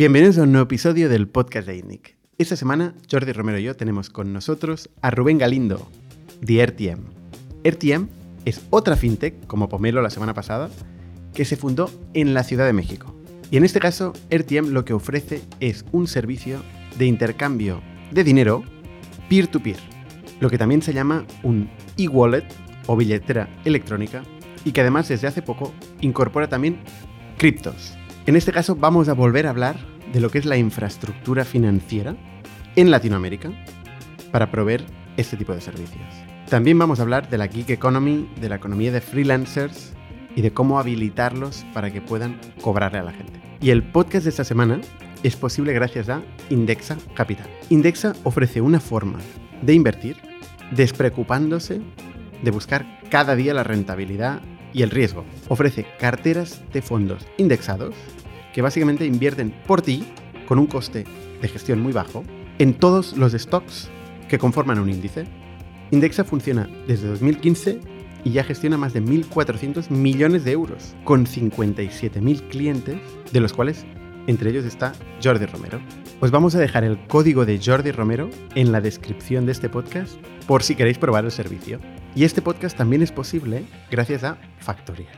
Bienvenidos a un nuevo episodio del podcast de INNIC. Esta semana, Jordi Romero y yo tenemos con nosotros a Rubén Galindo, de RTM. RTM es otra fintech, como Pomelo la semana pasada, que se fundó en la Ciudad de México. Y en este caso, RTM lo que ofrece es un servicio de intercambio de dinero peer-to-peer, lo que también se llama un e-wallet o billetera electrónica y que además desde hace poco incorpora también criptos. En este caso vamos a volver a hablar de lo que es la infraestructura financiera en Latinoamérica para proveer este tipo de servicios. También vamos a hablar de la gig economy, de la economía de freelancers y de cómo habilitarlos para que puedan cobrarle a la gente. Y el podcast de esta semana es posible gracias a Indexa Capital. Indexa ofrece una forma de invertir despreocupándose de buscar cada día la rentabilidad y el riesgo. Ofrece carteras de fondos indexados que básicamente invierten por ti con un coste de gestión muy bajo en todos los stocks que conforman un índice. Indexa funciona desde 2015 y ya gestiona más de 1.400 millones de euros, con 57.000 clientes, de los cuales entre ellos está Jordi Romero. Os vamos a dejar el código de Jordi Romero en la descripción de este podcast por si queréis probar el servicio. Y este podcast también es posible gracias a Factorial,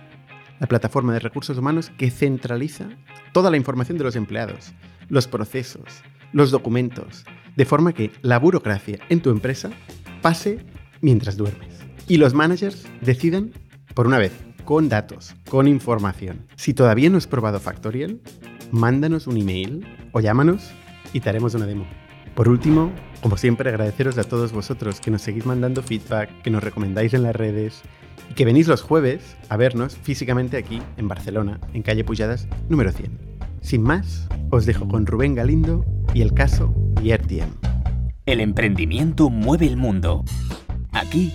la plataforma de recursos humanos que centraliza toda la información de los empleados, los procesos, los documentos, de forma que la burocracia en tu empresa pase mientras duermes. Y los managers decidan, por una vez, con datos, con información. Si todavía no has probado Factorial, mándanos un email o llámanos y te haremos una demo. Por último, como siempre, agradeceros a todos vosotros que nos seguís mandando feedback, que nos recomendáis en las redes y que venís los jueves a vernos físicamente aquí en Barcelona, en calle Pujadas número 100. Sin más, os dejo con Rubén Galindo y el caso YRTM. El emprendimiento mueve el mundo. Aquí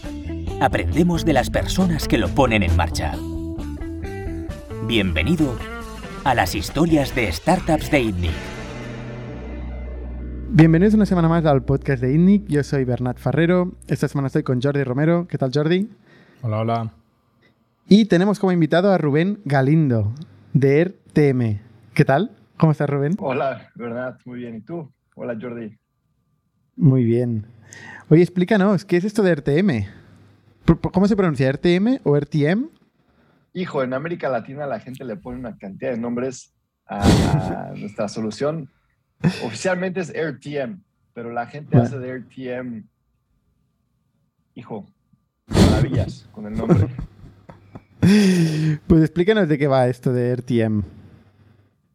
aprendemos de las personas que lo ponen en marcha. Bienvenido a las historias de startups de. Bienvenidos una semana más al podcast de ITNIC. Yo soy Bernat Ferrero. Esta semana estoy con Jordi Romero. ¿Qué tal, Jordi? Hola, hola. Y tenemos como invitado a Rubén Galindo, de RTM. ¿Qué tal? ¿Cómo estás, Rubén? Hola, Bernat. Muy bien. ¿Y tú? Hola, Jordi. Muy bien. Oye, explícanos, ¿qué es esto de RTM? ¿Cómo se pronuncia? ¿RTM o RTM? Hijo, en América Latina la gente le pone una cantidad de nombres a, nuestra solución. Oficialmente es RTM, pero la gente hace de RTM, hijo, maravillas con el nombre. Pues explícanos de qué va esto de RTM.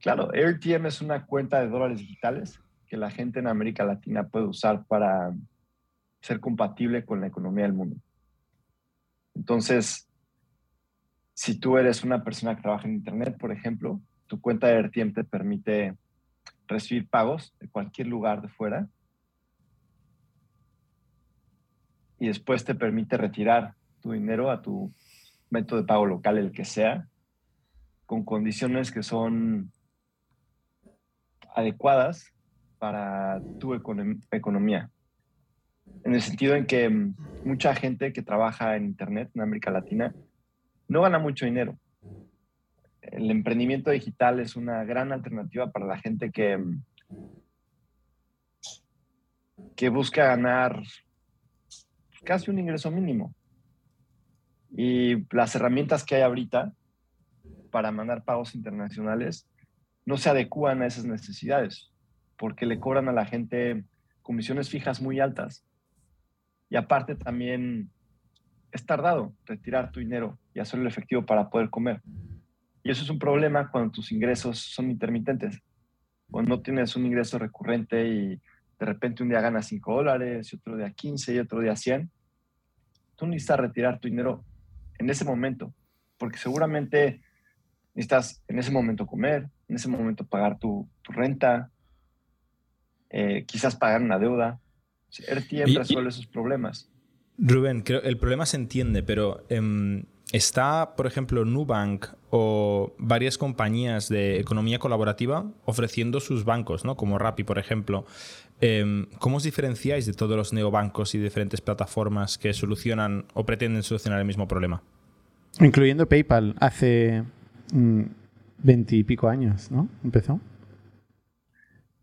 Claro, RTM es una cuenta de dólares digitales que la gente en América Latina puede usar para ser compatible con la economía del mundo. Entonces, si tú eres una persona que trabaja en Internet, por ejemplo, tu cuenta de RTM te permite recibir pagos de cualquier lugar de fuera y después te permite retirar tu dinero a tu método de pago local, el que sea, con condiciones que son adecuadas para tu economía. En el sentido en que mucha gente que trabaja en Internet en América Latina no gana mucho dinero. El emprendimiento digital es una gran alternativa para la gente que, que busca ganar casi un ingreso mínimo. Y las herramientas que hay ahorita para mandar pagos internacionales no se adecúan a esas necesidades, porque le cobran a la gente comisiones fijas muy altas. Y aparte también es tardado retirar tu dinero y hacerlo efectivo para poder comer. Y eso es un problema cuando tus ingresos son intermitentes. Cuando no tienes un ingreso recurrente y de repente un día ganas 5 dólares y otro día 15 y otro día 100, tú necesitas retirar tu dinero en ese momento, porque seguramente necesitas en ese momento comer, en ese momento pagar tu, renta, eh, quizás pagar una deuda. RTM resuelve esos problemas. Rubén, creo, el problema se entiende, pero em, está, por ejemplo, Nubank o varias compañías de economía colaborativa ofreciendo sus bancos, ¿no? Como Rappi, por ejemplo. Em, ¿Cómo os diferenciáis de todos los neobancos y diferentes plataformas que solucionan o pretenden solucionar el mismo problema? Incluyendo PayPal, hace mm, veintipico años, ¿no? Empezó.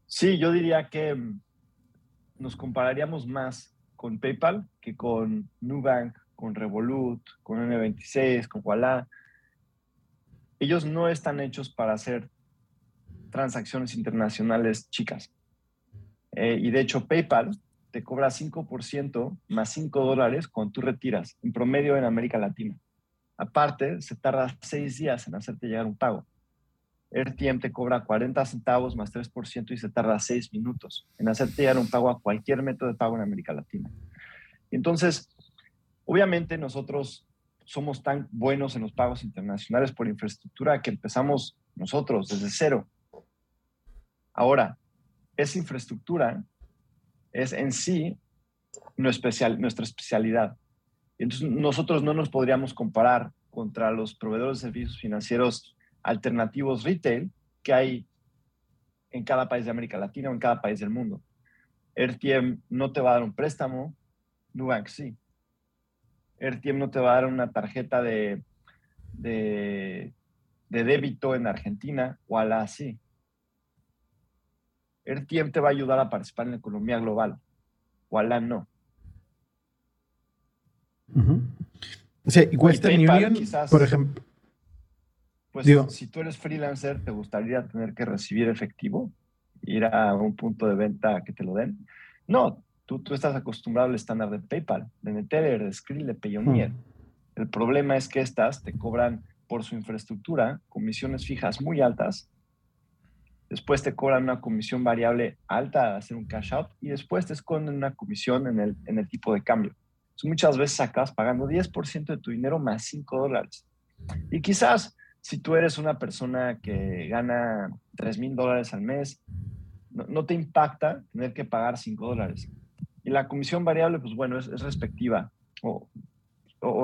Sí, yo diría que mm, nos compararíamos más con PayPal que con Nubank, con Revolut, con N26, con Walla. Ellos no están hechos para hacer transacciones internacionales chicas. Eh, y de hecho, PayPal te cobra 5% más 5 dólares cuando tú retiras, en promedio en América Latina. Aparte, se tarda 6 días en hacerte llegar un pago. RTM te cobra 40 centavos más 3% y se tarda 6 minutos en hacerte llegar un pago a cualquier método de pago en América Latina. Entonces, obviamente nosotros somos tan buenos en los pagos internacionales por infraestructura que empezamos nosotros desde cero. Ahora, esa infraestructura es en sí nuestra especialidad. Entonces, nosotros no nos podríamos comparar contra los proveedores de servicios financieros alternativos retail que hay en cada país de América Latina o en cada país del mundo. RTM no te va a dar un préstamo, Nubank sí. RTM no te va a dar una tarjeta de, de, débito en Argentina, o la sí. RTM te va a ayudar a participar en la economía global, o la no. O sea, Western Union, por ejemplo, pues si tú eres freelancer, ¿te gustaría tener que recibir efectivo? Ir a un punto de venta que te lo den. No, tú, tú estás acostumbrado al estándar de PayPal, de Neteller, de Skrill, de Payoneer. Hmm. El problema es que estas te cobran por su infraestructura comisiones fijas muy altas. Después te cobran una comisión variable alta a hacer un cash out y después te esconden una comisión en el, en el tipo de cambio. muchas veces acabas pagando 10% de tu dinero más 5 dólares. Y quizás si tú eres una persona que gana 3 mil dólares al mes, no, te impacta tener que pagar 5 dólares. Y la comisión variable, pues bueno, es, respectiva o,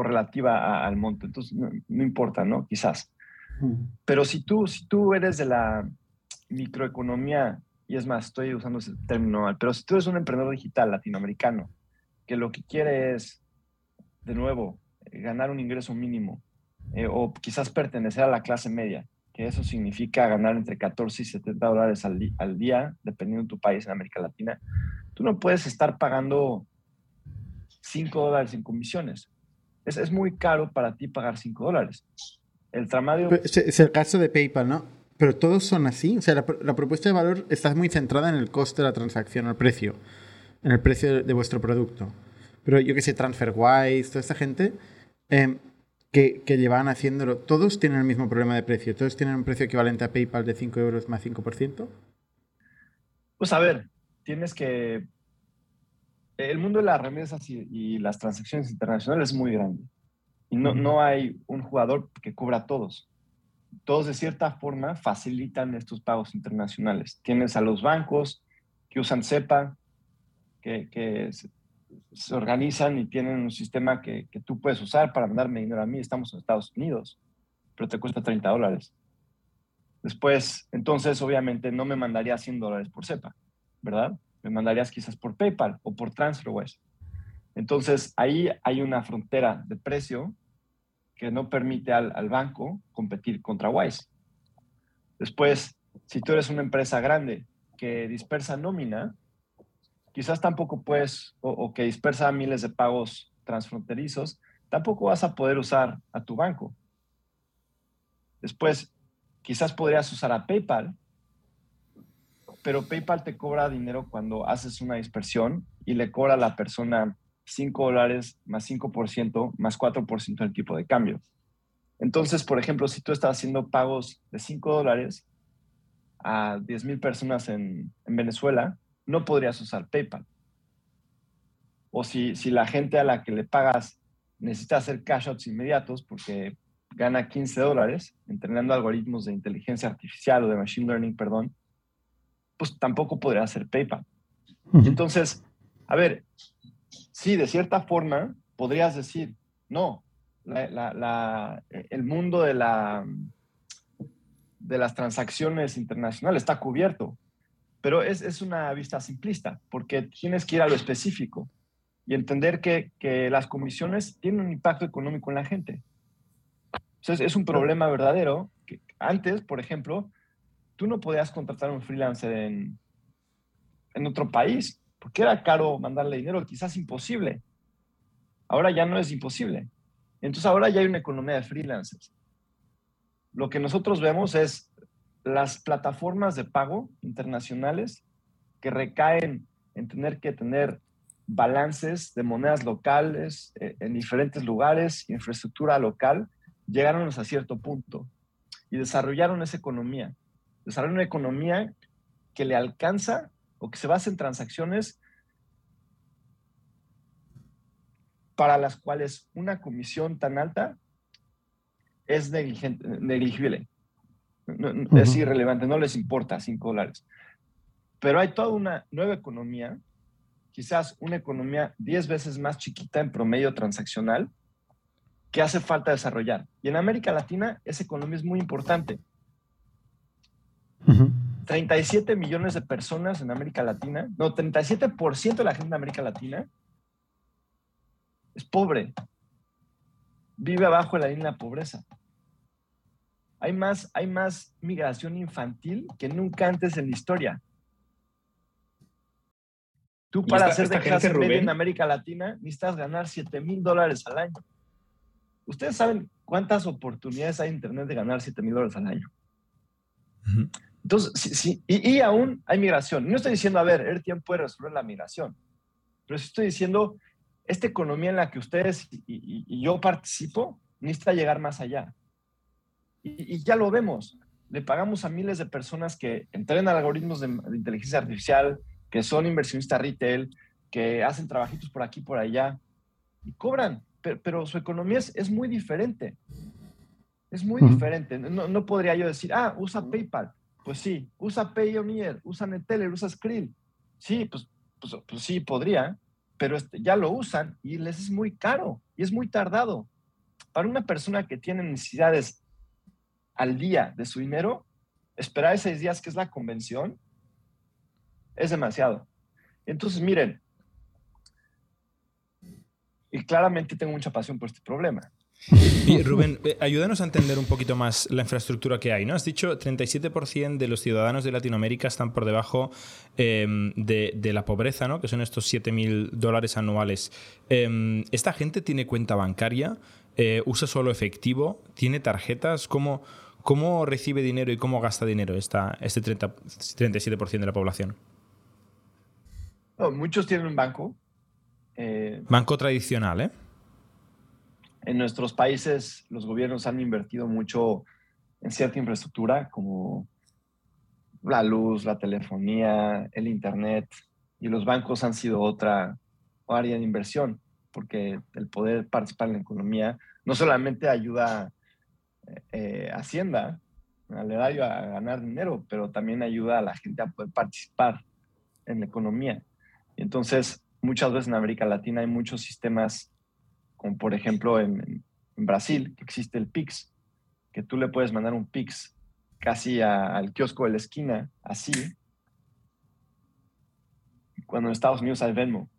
relativa al monto. Entonces, no, importa, ¿no? Quizás. Pero si tú, si tú eres de la microeconomía, y es más, estoy usando ese término mal, pero si tú eres un emprendedor digital latinoamericano que lo que quiere es, de nuevo, ganar un ingreso mínimo eh, o quizás pertenecer a la clase media, que eso significa ganar entre 14 y 70 dólares al, al día, dependiendo de tu país en América Latina, tú no puedes estar pagando 5 dólares en comisiones. Es, es, muy caro para ti pagar 5 dólares. El tramadio... Es el caso de PayPal, ¿no? Pero todos son así. O sea, la, la, propuesta de valor está muy centrada en el coste de la transacción, el precio, en el precio de, de vuestro producto. Pero yo que sé, TransferWise, toda esta gente, eh, que, llevan haciéndolo, ¿todos tienen el mismo problema de precio? ¿Todos tienen un precio equivalente a PayPal de 5 euros más 5%? Pues a ver, tienes que... El mundo de las remesas y, las transacciones internacionales es muy grande. Y no, no hay un jugador que cubra a todos. Todos de cierta forma facilitan estos pagos internacionales. Tienes a los bancos que usan CEPA, que, que se organizan y tienen un sistema que, que, tú puedes usar para mandarme dinero a mí. Estamos en Estados Unidos, pero te cuesta 30 dólares. Después, entonces, obviamente, no me mandarías 100 dólares por SEPA, ¿verdad? Me mandarías quizás por PayPal o por TransferWise. Entonces, ahí hay una frontera de precio que no permite al, banco competir contra Wise. Después, si tú eres una empresa grande que dispersa nómina, quizás tampoco puedes, o, que dispersa miles de pagos transfronterizos, tampoco vas a poder usar a tu banco. Después, quizás podrías usar a PayPal, pero PayPal te cobra dinero cuando haces una dispersión y le cobra a la persona 5 dólares más 5% más 4% del tipo de cambio. Entonces, por ejemplo, si tú estás haciendo pagos de 5 dólares a 10 mil personas en, en Venezuela, no podrías usar PayPal. O si, si la gente a la que le pagas necesita hacer cash outs inmediatos porque gana 15 dólares entrenando algoritmos de inteligencia artificial o de machine learning, perdón, pues tampoco podría hacer PayPal. Entonces, a ver, sí, de cierta forma podrías decir, no, el mundo de, la, de las transacciones internacionales está cubierto. Pero es, es una vista simplista, porque tienes que ir a lo específico y entender que, que las comisiones tienen un impacto económico en la gente. Entonces, es un problema verdadero que antes, por ejemplo, tú no podías contratar a un freelancer en, en otro país, porque era caro mandarle dinero, quizás imposible. Ahora ya no es imposible. Entonces ahora ya hay una economía de freelancers. Lo que nosotros vemos es las plataformas de pago internacionales que recaen en tener que tener balances de monedas locales eh, en diferentes lugares, infraestructura local, llegaron a cierto punto y desarrollaron esa economía. Desarrollaron una economía que le alcanza o que se basa en transacciones para las cuales una comisión tan alta es negligible. Es irrelevante, no les importa 5 dólares. Pero hay toda una nueva economía, quizás una economía 10 veces más chiquita en promedio transaccional, que hace falta desarrollar. Y en América Latina esa economía es muy importante. 37 millones de personas en América Latina, no, 37% de la gente de América Latina es pobre, vive abajo de la línea de pobreza. Hay más, hay más migración infantil que nunca antes en la historia. Tú para hacer de clase media en América Latina necesitas ganar 7 mil dólares al año. ¿Ustedes saben cuántas oportunidades hay en Internet de ganar 7 mil dólares al año? Entonces, sí, y, aún hay migración. No estoy diciendo, a ver, AirTM puede resolver la migración, pero sí estoy diciendo, esta economía en la que ustedes y, yo participo necesita llegar más allá. Y, ya lo vemos. Le pagamos a miles de personas que entrenan algoritmos de, inteligencia artificial, que son inversionistas retail, que hacen trabajitos por aquí, por allá, y cobran, pero, su economía es, muy diferente. Es muy diferente. No, no, podría yo decir, ah, usa PayPal. Pues sí, usa Payoneer, usa Neteller, usa Skrill. Sí, pues, pues, pues sí, podría, pero este, ya lo usan y les es muy caro y es muy tardado. Para una persona que tiene necesidades al día de su dinero, esperar seis días, que es la convención, es demasiado. Entonces, miren, y claramente tengo mucha pasión por este problema. Y Rubén, eh, ayúdanos a entender un poquito más la infraestructura que hay. ¿no? Has dicho 37% de los ciudadanos de Latinoamérica están por debajo em, de, la pobreza, ¿no? que son estos 7.000 dólares anuales. Em, ¿Esta gente tiene cuenta bancaria? Eh, ¿Usa solo efectivo? ¿Tiene tarjetas? ¿Cómo, ¿Cómo recibe dinero y cómo gasta dinero esta, este 30, 37% de la población? muchos tienen un banco. Eh, banco tradicional, ¿eh? En nuestros países los gobiernos han invertido mucho en cierta infraestructura como la luz, la telefonía, el Internet, y los bancos han sido otra área de inversión, porque el poder participar en la economía no solamente ayuda eh, Hacienda, al erario a ganar dinero, pero también ayuda a la gente a poder participar en la economía. Entonces, muchas veces en América Latina hay muchos sistemas como por ejemplo en, Brasil, que existe el PIX, que tú le puedes mandar un PIX casi al kiosco de la esquina, así, cuando en Estados Unidos hay Venmo,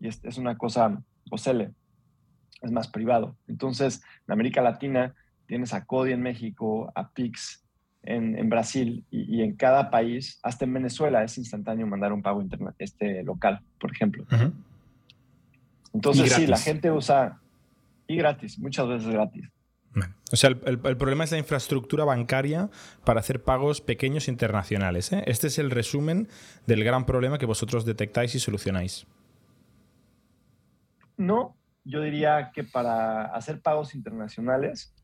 y es, una cosa OCL, es más privado. Entonces, en América Latina tienes a CODI en México, a PIX en, Brasil, y, en cada país, hasta en Venezuela, es instantáneo mandar un pago este local, por ejemplo. Entonces, sí, la gente usa y gratis, muchas veces gratis. O sea, el, problema es la infraestructura bancaria para hacer pagos pequeños internacionales. ¿eh? Este es el resumen del gran problema que vosotros detectáis y solucionáis. No, yo diría que para hacer pagos internacionales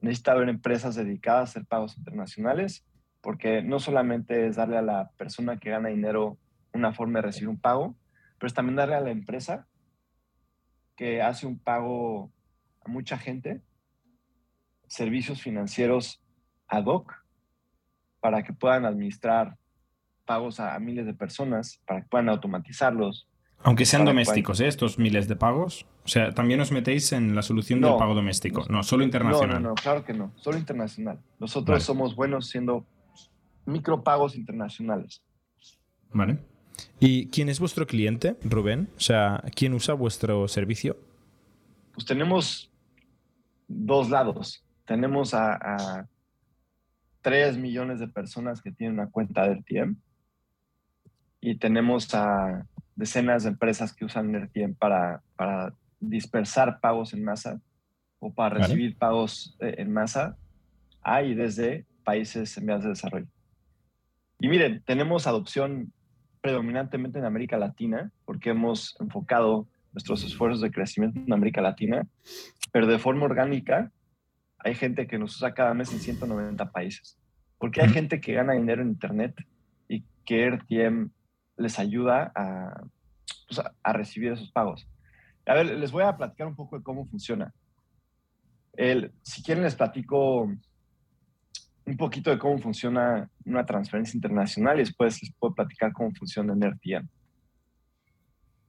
necesita haber empresas dedicadas a hacer pagos internacionales, porque no solamente es darle a la persona que gana dinero una forma de recibir un pago, pero es también darle a la empresa que hace un pago a mucha gente, servicios financieros ad hoc para que puedan administrar pagos a, miles de personas, para que puedan automatizarlos. Aunque sean domésticos, ¿eh? estos miles de pagos. O sea, también os metéis en la solución del pago doméstico, no, solo internacional. No, no, no, claro que no, solo internacional. Nosotros somos buenos siendo micropagos internacionales. Vale. ¿Y quién es vuestro cliente, Rubén? O sea, ¿quién usa vuestro servicio? Pues tenemos dos lados. Tenemos a, 3 millones de personas que tienen una cuenta de RTM y tenemos a decenas de empresas que usan NetTM para, para dispersar pagos en masa o para recibir pagos eh, en masa, hay desde países en vías de desarrollo. Y miren, tenemos adopción predominantemente en América Latina, porque hemos enfocado nuestros esfuerzos de crecimiento en América Latina, pero de forma orgánica hay gente que nos usa cada mes en 190 países, porque hay gente que gana dinero en Internet y que RTM les ayuda a, pues, a recibir esos pagos. A ver, les voy a platicar un poco de cómo funciona. El, si quieren, les platico un poquito de cómo funciona una transferencia internacional y después les puedo platicar cómo funciona en RTM.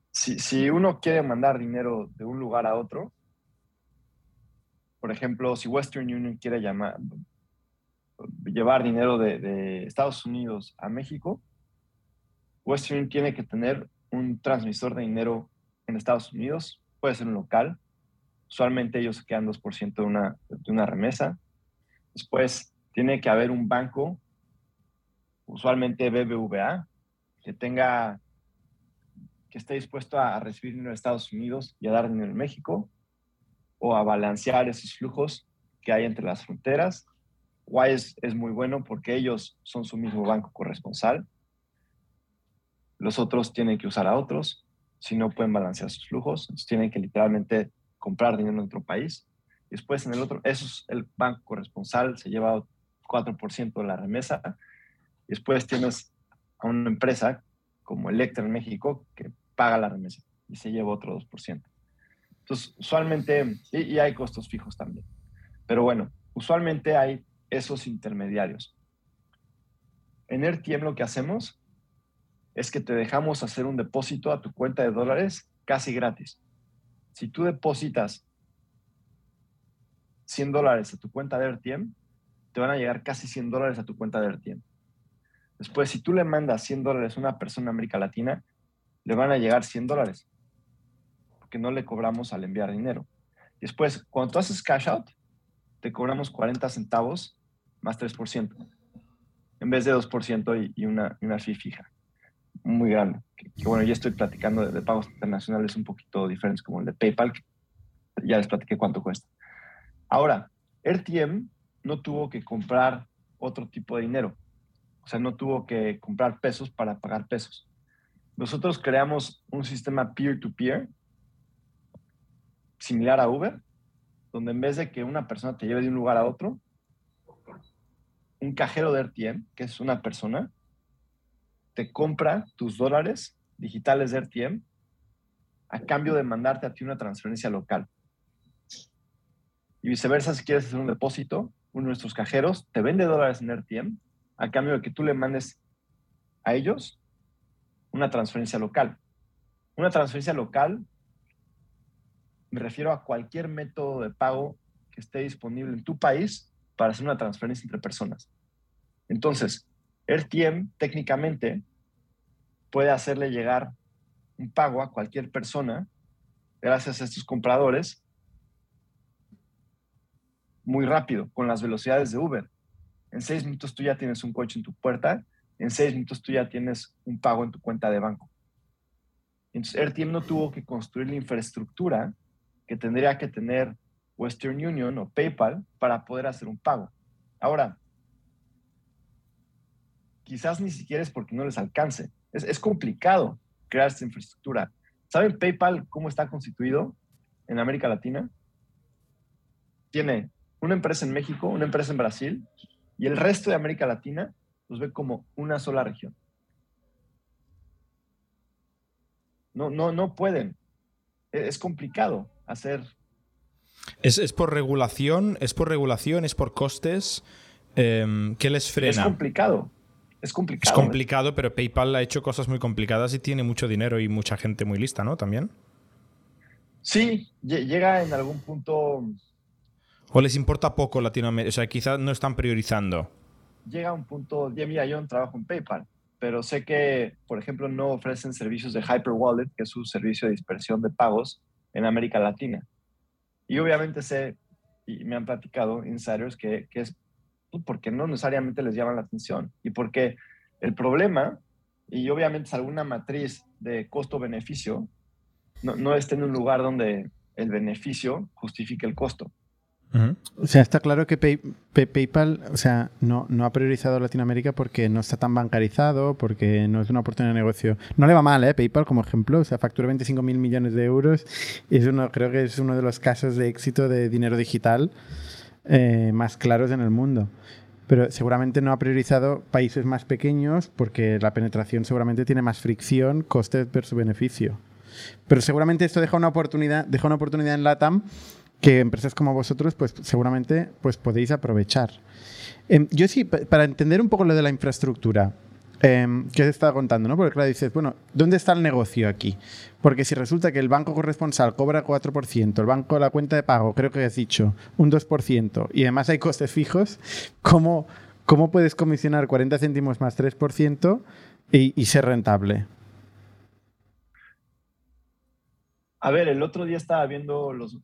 Si, si uno quiere mandar dinero de un lugar a otro, por ejemplo, si Western Union quiere llevar dinero de, de, Estados Unidos a México, Western Union tiene que tener un transmisor de dinero en Estados Unidos, puede ser un local. Usualmente ellos quedan 2% de una, de una remesa. Después tiene que haber un banco, usualmente BBVA, que tenga, que esté dispuesto a recibir dinero de Estados Unidos y a dar dinero en México, o a balancear esos flujos que hay entre las fronteras. Wise es muy bueno porque ellos son su mismo banco corresponsal. Los otros tienen que usar a otros si no pueden balancear sus flujos. Entonces tienen que literalmente comprar dinero en otro país. Después en el otro, eso es el banco corresponsal, se lleva 4% de la remesa. Después tienes a una empresa como Electra en México que paga la remesa y se lleva otro 2%. Entonces, usualmente, y, hay costos fijos también. Pero bueno, usualmente hay esos intermediarios. En RTM lo que hacemos es que te dejamos hacer un depósito a tu cuenta de dólares casi gratis. Si tú depositas 100 dólares a tu cuenta de RTM, te van a llegar casi 100 dólares a tu cuenta de RTM. Después, si tú le mandas 100 dólares a una persona en América Latina, le van a llegar 100 dólares, porque no le cobramos al enviar dinero. Después, cuando tú haces cash out, te cobramos 40 centavos más 3%, en vez de 2% y, una, una fee fija muy grande. Que, bueno, ya estoy platicando de, pagos internacionales un poquito diferentes, como el de PayPal, que ya les platiqué cuánto cuesta. Ahora, RTM no tuvo que comprar otro tipo de dinero. O sea, no tuvo que comprar pesos para pagar pesos. Nosotros creamos un sistema peer-to-peer similar a Uber, donde en vez de que una persona te lleve de un lugar a otro, un cajero de RTM, que es una persona, te compra tus dólares digitales de RTM a cambio de mandarte a ti una transferencia local. Y viceversa, si quieres hacer un depósito, uno de nuestros cajeros te vende dólares en RTM a cambio de que tú le mandes a ellos una transferencia local. Una transferencia local, me refiero a cualquier método de pago que esté disponible en tu país para hacer una transferencia entre personas. Entonces, RTM técnicamente puede hacerle llegar un pago a cualquier persona gracias a estos compradores muy rápido, con las velocidades de Uber. En seis minutos tú ya tienes un coche en tu puerta, en seis minutos tú ya tienes un pago en tu cuenta de banco. Entonces, RTM no tuvo que construir la infraestructura que tendría que tener Western Union o PayPal para poder hacer un pago. Ahora, quizás ni siquiera es porque no les alcance. Es, es complicado crear esta infraestructura. ¿Saben PayPal cómo está constituido en América Latina? Tiene una empresa en México, una empresa en Brasil y el resto de América Latina los ve como una sola región. No, no, no pueden. E, es complicado hacer. ¿Es, es por regulación? ¿Es por regulación? ¿Es por costes? Eh, ¿Qué les frena? Es complicado. Es complicado. Es complicado, pero PayPal ha hecho cosas muy complicadas y tiene mucho dinero y mucha gente muy lista, ¿no? También. Sí, llega en algún punto. ¿O les importa poco Latinoamérica? O sea, quizás no están priorizando. Llega un punto. Ya mira, yo trabajo en PayPal, pero sé que, por ejemplo, no ofrecen servicios de Hyper Wallet, que es su servicio de dispersión de pagos en América Latina. Y obviamente sé, y me han platicado insiders, que, que es pues, porque no necesariamente les llama la atención y porque el problema y obviamente es alguna matriz de costo-beneficio, no, no esté en un lugar donde el beneficio justifique el costo. O sea, está claro que PayPal, o sea, no, no ha priorizado Latinoamérica porque no está tan bancarizado, porque no es una oportunidad de negocio. No le va mal, ¿eh? PayPal como ejemplo, o sea, factura 25 mil millones de euros. Es uno, creo que es uno de los casos de éxito de dinero digital eh, más claros en el mundo. Pero seguramente no ha priorizado países más pequeños porque la penetración seguramente tiene más fricción, coste versus beneficio. Pero seguramente esto deja una oportunidad, deja una oportunidad en LATAM que empresas como vosotros pues seguramente pues podéis aprovechar. Em, yo sí, para entender un poco lo de la infraestructura, eh, que os estaba contando, ¿no? Porque claro, dices, bueno, ¿dónde está el negocio aquí? Porque si resulta que el banco corresponsal cobra 4%, el banco la cuenta de pago, creo que has dicho, un 2%, y además hay costes fijos, ¿cómo, cómo puedes comisionar 40 céntimos más 3% y, y ser rentable? A ver, el otro día estaba viendo los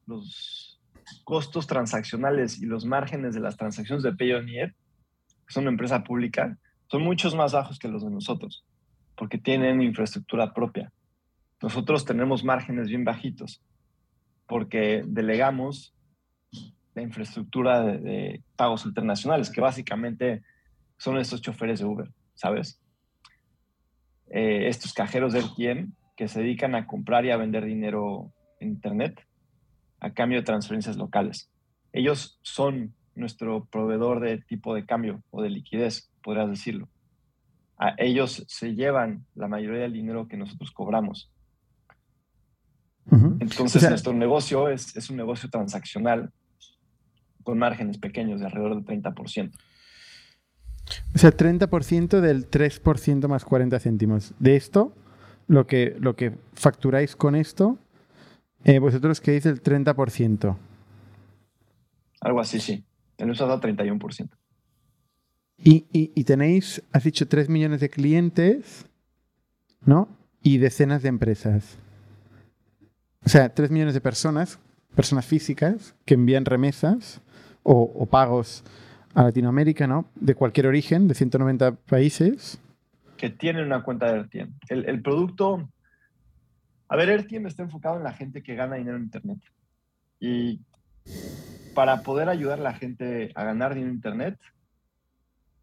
costos transaccionales y los márgenes de las transacciones de Payoneer, que son una empresa pública, son muchos más bajos que los de nosotros, porque tienen infraestructura propia. Nosotros tenemos márgenes bien bajitos, porque delegamos la infraestructura de, pagos internacionales, que básicamente son estos choferes de Uber, ¿sabes? Eh, estos cajeros de RTM que se dedican a comprar y a vender dinero en Internet a cambio de transferencias locales. Ellos son nuestro proveedor de tipo de cambio o de liquidez, podrías decirlo. A ellos se llevan la mayoría del dinero que nosotros cobramos. Entonces, nuestro negocio es, es, un negocio transaccional con márgenes pequeños de alrededor del 30%. O sea, 30% del 3% más 40 céntimos. De esto, lo que, lo que facturáis con esto, eh, vosotros que el 30%. Algo así, sí. En eso ha dado 31%. Y, y, y, tenéis, has dicho, 3 millones de clientes, ¿no? Y decenas de empresas. O sea, 3 millones de personas, personas físicas, que envían remesas o, o pagos a Latinoamérica, ¿no? De cualquier origen, de 190 países que tienen una cuenta de RTM. El, producto, a ver, RTM está enfocado en la gente que gana dinero en Internet. Y para poder ayudar a la gente a ganar dinero en Internet,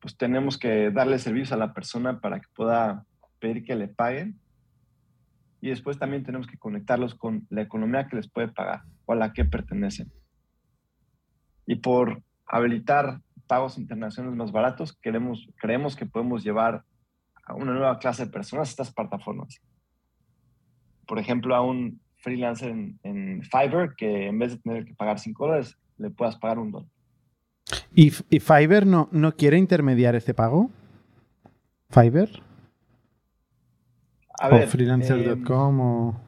pues tenemos que darle servicios a la persona para que pueda pedir que le paguen. Y después también tenemos que conectarlos con la economía que les puede pagar o a la que pertenecen. Y por habilitar pagos internacionales más baratos, queremos, creemos que podemos llevar a una nueva clase de personas estas plataformas. Por ejemplo, a un freelancer en, Fiverr que en vez de tener que pagar 5 dólares, le puedas pagar un dólar. ¿Y, Fiverr no, no quiere intermediar este pago? ¿Fiverr? A ver, o freelancer.com o...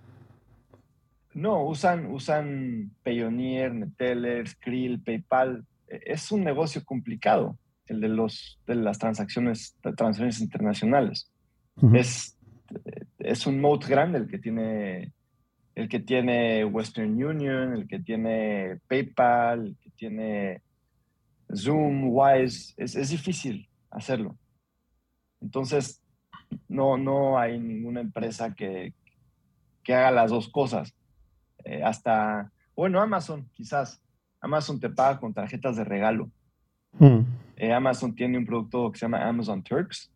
No, usan, usan Payoneer, Neteller, Skrill, PayPal. E, es un negocio complicado el de, los, de las transacciones, transferencias internacionales. es, es un moat grande el que tiene el que tiene Western Union, el que tiene PayPal, el que tiene Zoom, Wise, es, es difícil hacerlo. Entonces, no, no hay ninguna empresa que, que haga las dos cosas. Eh, hasta, bueno, Amazon, quizás. Amazon te paga con tarjetas de regalo. Mm. Eh, Amazon tiene un producto que se llama Amazon Turks,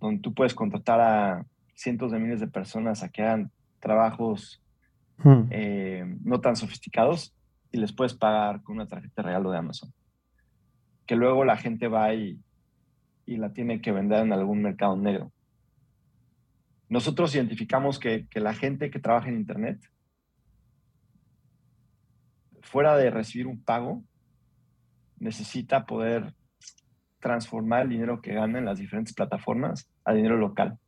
donde tú puedes contratar a cientos de miles de personas a que hagan trabajos mm. eh, no tan sofisticados y les puedes pagar con una tarjeta de regalo de Amazon. Que luego la gente va y, y la tiene que vender en algún mercado negro. Nosotros identificamos que, que la gente que trabaja en Internet, fuera de recibir un pago, necesita poder transformar el dinero que gana en las diferentes plataformas a dinero local.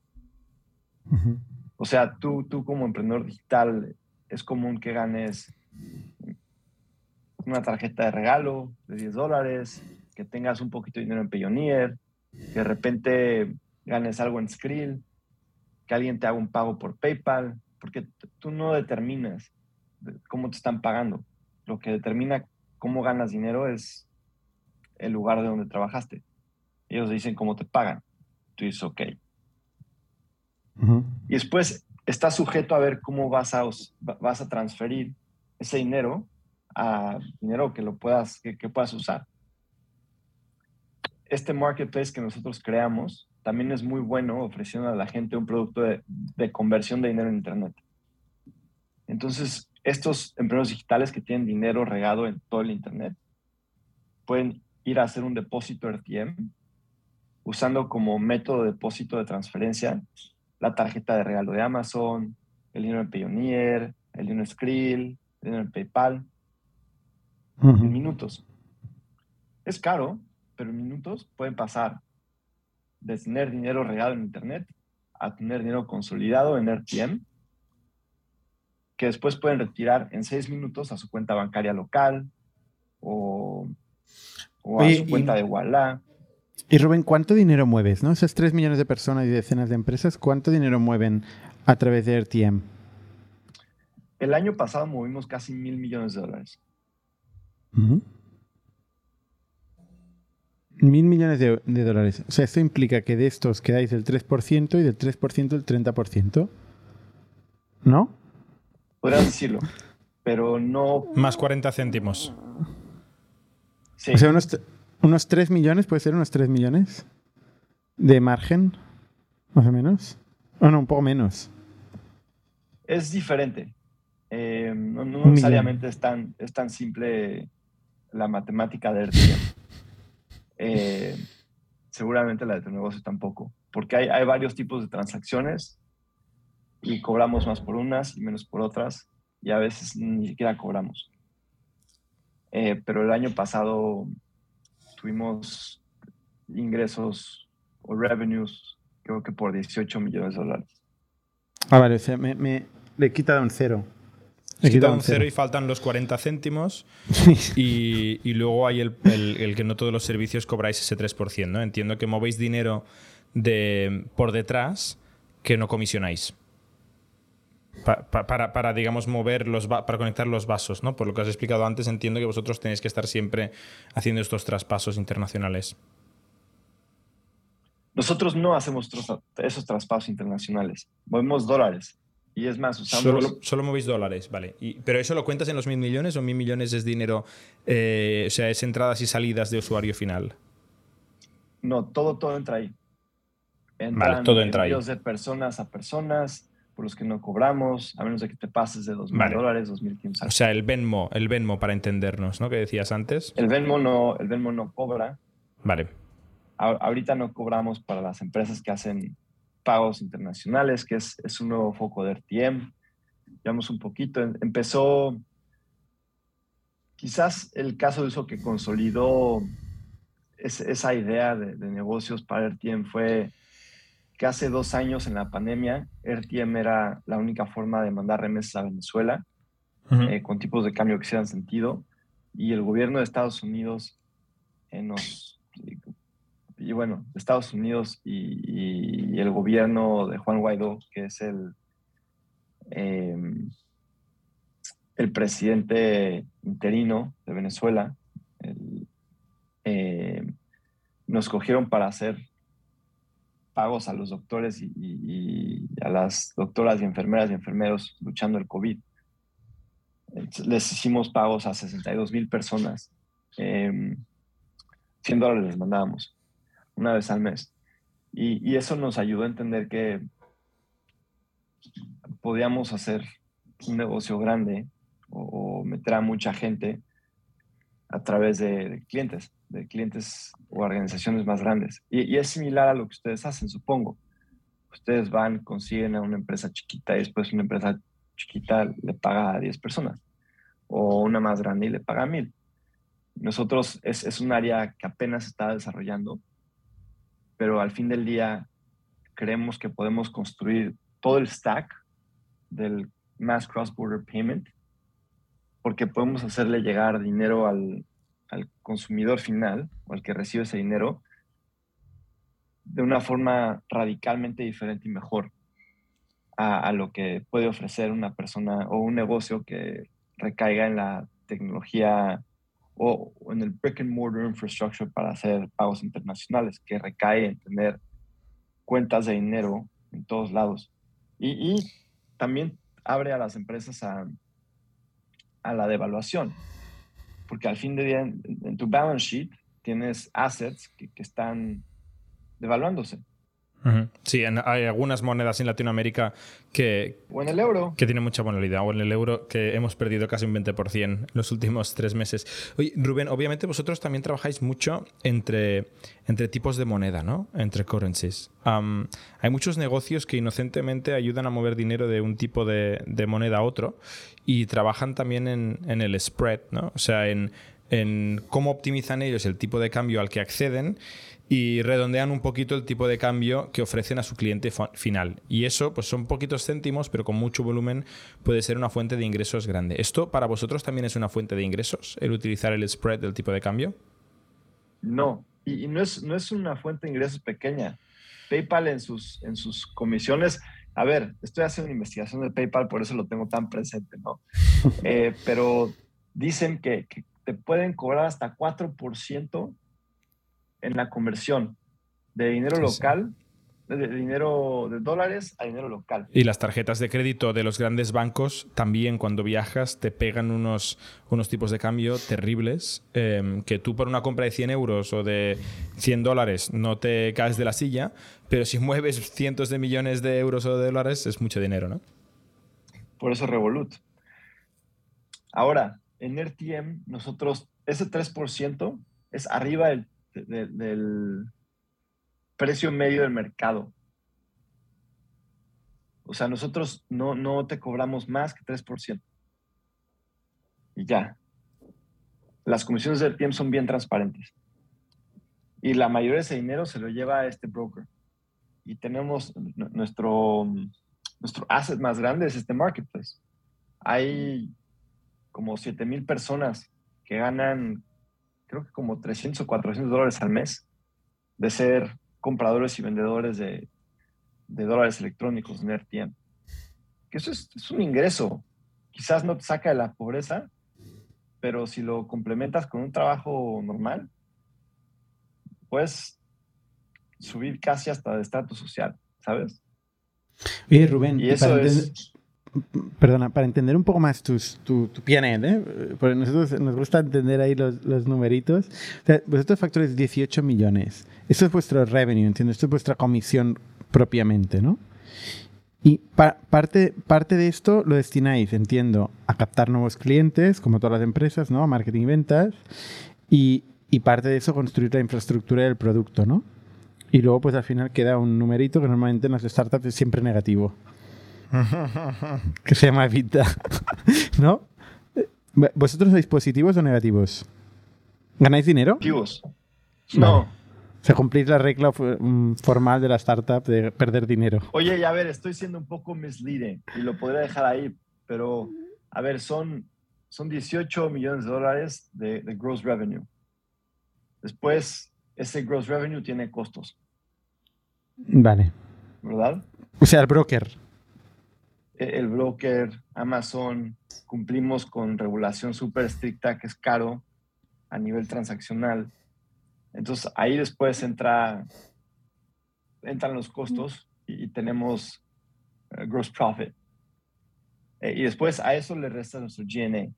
O sea, tú, tú como emprendedor digital es común que ganes una tarjeta de regalo de 10 dólares, que tengas un poquito de dinero en Payoneer, que de repente ganes algo en Skrill, que alguien te haga un pago por PayPal, porque tú no determinas cómo te están pagando. Lo que determina cómo ganas dinero es el lugar de donde trabajaste. Ellos dicen cómo te pagan. Tú dices, ok. Y después está sujeto a ver cómo vas a, vas a transferir ese dinero a dinero que lo puedas, que, puedas usar. Este marketplace que nosotros creamos también es muy bueno ofreciendo a la gente un producto de, de conversión de dinero en Internet. Entonces, estos emprendedores digitales que tienen dinero regado en todo el Internet pueden ir a hacer un depósito RTM usando como método de depósito de transferencia la tarjeta de regalo de Amazon, el dinero en Payoneer, el dinero en Skrill, el dinero en PayPal, en minutos. Es caro, pero en minutos pueden pasar de tener dinero regalo en Internet a tener dinero consolidado en RTM, que después pueden retirar en seis minutos a su cuenta bancaria local o, a su cuenta de Walla. Y Rubén, ¿cuánto dinero mueves? ¿no? Esas 3 millones de personas y decenas de empresas, ¿cuánto dinero mueven a través de RTM? El año pasado movimos casi mil millones de dólares. Mil millones de, dólares. O sea, esto implica que de estos quedáis el 3% y del 3% el 30%. ¿No? Podrías decirlo, pero no... Más 40 céntimos. Sí. O sea, unos, unos 3 millones, puede ser unos 3 millones de margen, más o menos. O no, un poco menos. Es diferente. Eh, no, necesariamente es tan, es tan simple la matemática de eh, seguramente la de tu negocio tampoco, porque hay, hay, varios tipos de transacciones y cobramos más por unas y menos por otras y a veces ni siquiera cobramos. Eh, pero el año pasado tuvimos ingresos o revenues, creo que por 18 millones de dólares. Ah, vale, o me, me le he quitado un cero. Le quita un cero y faltan los 40 céntimos. y, y, luego hay el, el, que no todos los servicios cobráis ese 3%. ¿no? Entiendo que movéis dinero de, por detrás que no comisionáis. Para, para, digamos, mover los para conectar los vasos, ¿no? Por lo que has explicado antes, entiendo que vosotros tenéis que estar siempre haciendo estos traspasos internacionales. Nosotros no hacemos esos traspasos internacionales. Movemos dólares. Y es más, usamos... Solo, movéis dólares, vale. ¿Pero eso lo cuentas en los mil millones o mil millones es dinero, eh, o sea, es entradas y salidas de usuario final? No, todo, todo entra ahí. vale, todo entra ahí. de personas a personas por los que no cobramos, a menos de que te pases de dos mil dólares, dos mil O sea, el Venmo, el Venmo para entendernos, ¿no? Que decías antes. El Venmo no, el Venmo no cobra. Vale. ahorita no cobramos para las empresas que hacen pagos internacionales, que es, es un nuevo foco de RTM. Llevamos un poquito. Empezó, quizás el caso de uso que consolidó esa idea de, negocios para RTM fue que hace dos años en la pandemia, RTM era la única forma de mandar remesas a Venezuela eh, con tipos de cambio que hicieran sentido. Y el gobierno de Estados Unidos eh, nos y bueno, Estados Unidos y, el gobierno de Juan Guaidó, que es el, em, el presidente interino de Venezuela, em, nos cogieron para hacer pagos a los doctores y, a las doctoras y enfermeras y enfermeros luchando el COVID. Les hicimos pagos a 62 mil personas. 100 em, dólares les mandábamos una vez al mes. Y, eso nos ayudó a entender que podíamos hacer un negocio grande o, meter a mucha gente a través de, clientes, de clientes o organizaciones más grandes. Y, es similar a lo que ustedes hacen, supongo. Ustedes van, consiguen a una empresa chiquita y después una empresa chiquita le paga a 10 personas. O una más grande y le paga a 1000. Nosotros es, es un área que apenas está desarrollando pero al fin del día creemos que podemos construir todo el stack del Mass Cross Border Payment porque podemos hacerle llegar dinero al, consumidor final o al que recibe ese dinero de una forma radicalmente diferente y mejor a, a, lo que puede ofrecer una persona o un negocio que recaiga en la tecnología o, en el brick and mortar infrastructure para hacer pagos internacionales, que recae en tener cuentas de dinero en todos lados. Y, y también abre a las empresas a, a la devaluación, porque al fin de día en, tu balance sheet tienes assets que, que están devaluándose. Sí, hay algunas monedas en Latinoamérica que. O en el euro. Que tienen mucha volatilidad. O en el euro que hemos perdido casi un 20% en los últimos tres meses. Oye, Rubén, obviamente vosotros también trabajáis mucho entre, entre tipos de moneda, ¿no? Entre currencies. hay muchos negocios que inocentemente ayudan a mover dinero de un tipo de, de moneda a otro y trabajan también en, en el spread, ¿no? O sea, en, en cómo optimizan ellos el tipo de cambio al que acceden y redondean un poquito el tipo de cambio que ofrecen a su cliente final. Y eso, pues son poquitos céntimos, pero con mucho volumen puede ser una fuente de ingresos grande. ¿Esto para vosotros también es una fuente de ingresos, el utilizar el spread del tipo de cambio? No, y, no, es, no es una fuente de ingresos pequeña. PayPal en sus, en sus comisiones, a ver, estoy haciendo una investigación de PayPal, por eso lo tengo tan presente, ¿no? Eh, pero dicen que, que te pueden cobrar hasta 4% en la conversión de dinero local, De, dinero de dólares a dinero local. Y las tarjetas de crédito de los grandes bancos también cuando viajas te pegan unos, unos tipos de cambio terribles em, que tú por una compra de 100 euros o de 100 dólares no te caes de la silla, pero si mueves cientos de millones de euros o de dólares es mucho dinero, ¿no? Por eso Revolut. Ahora, en RTM nosotros, ese 3% es arriba del precio medio del mercado. O sea, nosotros no, no te cobramos más que 3%. Y ya. Las comisiones del tiempo son bien transparentes. Y la mayoría de ese dinero se lo lleva a este broker. Y tenemos nuestro, nuestro asset más grande es este marketplace. Hay como 7 mil personas que ganan creo que como 300 o 400 dólares al mes de ser compradores y vendedores de, dólares electrónicos en RTM. Que eso es, un ingreso. Quizás no te saca de la pobreza, pero si lo complementas con un trabajo normal, puedes subir casi hasta de estatus social, ¿sabes? Oye, Rubén, y eso es Perdona, para entender un poco más tu, tu PNL, ¿eh? porque nosotros nos gusta entender ahí los, los numeritos. O sea, vosotros facturáis 18 millones. Esto es vuestro revenue, entiendo. Esto es vuestra comisión propiamente, ¿no? Y parte, parte de esto lo destináis, entiendo, a captar nuevos clientes, como todas las empresas, ¿no? A marketing y ventas. Y, y parte de eso construir la infraestructura del producto, ¿no? Y luego, pues al final queda un numerito que normalmente en las startups es siempre negativo. que se llama Evita. ¿No? ¿Vosotros sois positivos o negativos? ¿Ganáis dinero? Positivos. No. Se cumplís la regla mm, formal de la startup de perder dinero. Oye, y a ver, estoy siendo un poco misleading y lo podría dejar ahí, pero a ver, son, son 18 millones de dólares de, de gross revenue. Después, ese gross revenue tiene costos. Vale. ¿Verdad? O sea, el broker el broker, Amazon, cumplimos con regulación súper estricta que es caro a nivel transaccional. Entonces ahí después entra, entran los costos y, tenemos eh, gross profit. Eh, y después a eso le resta nuestro GNA.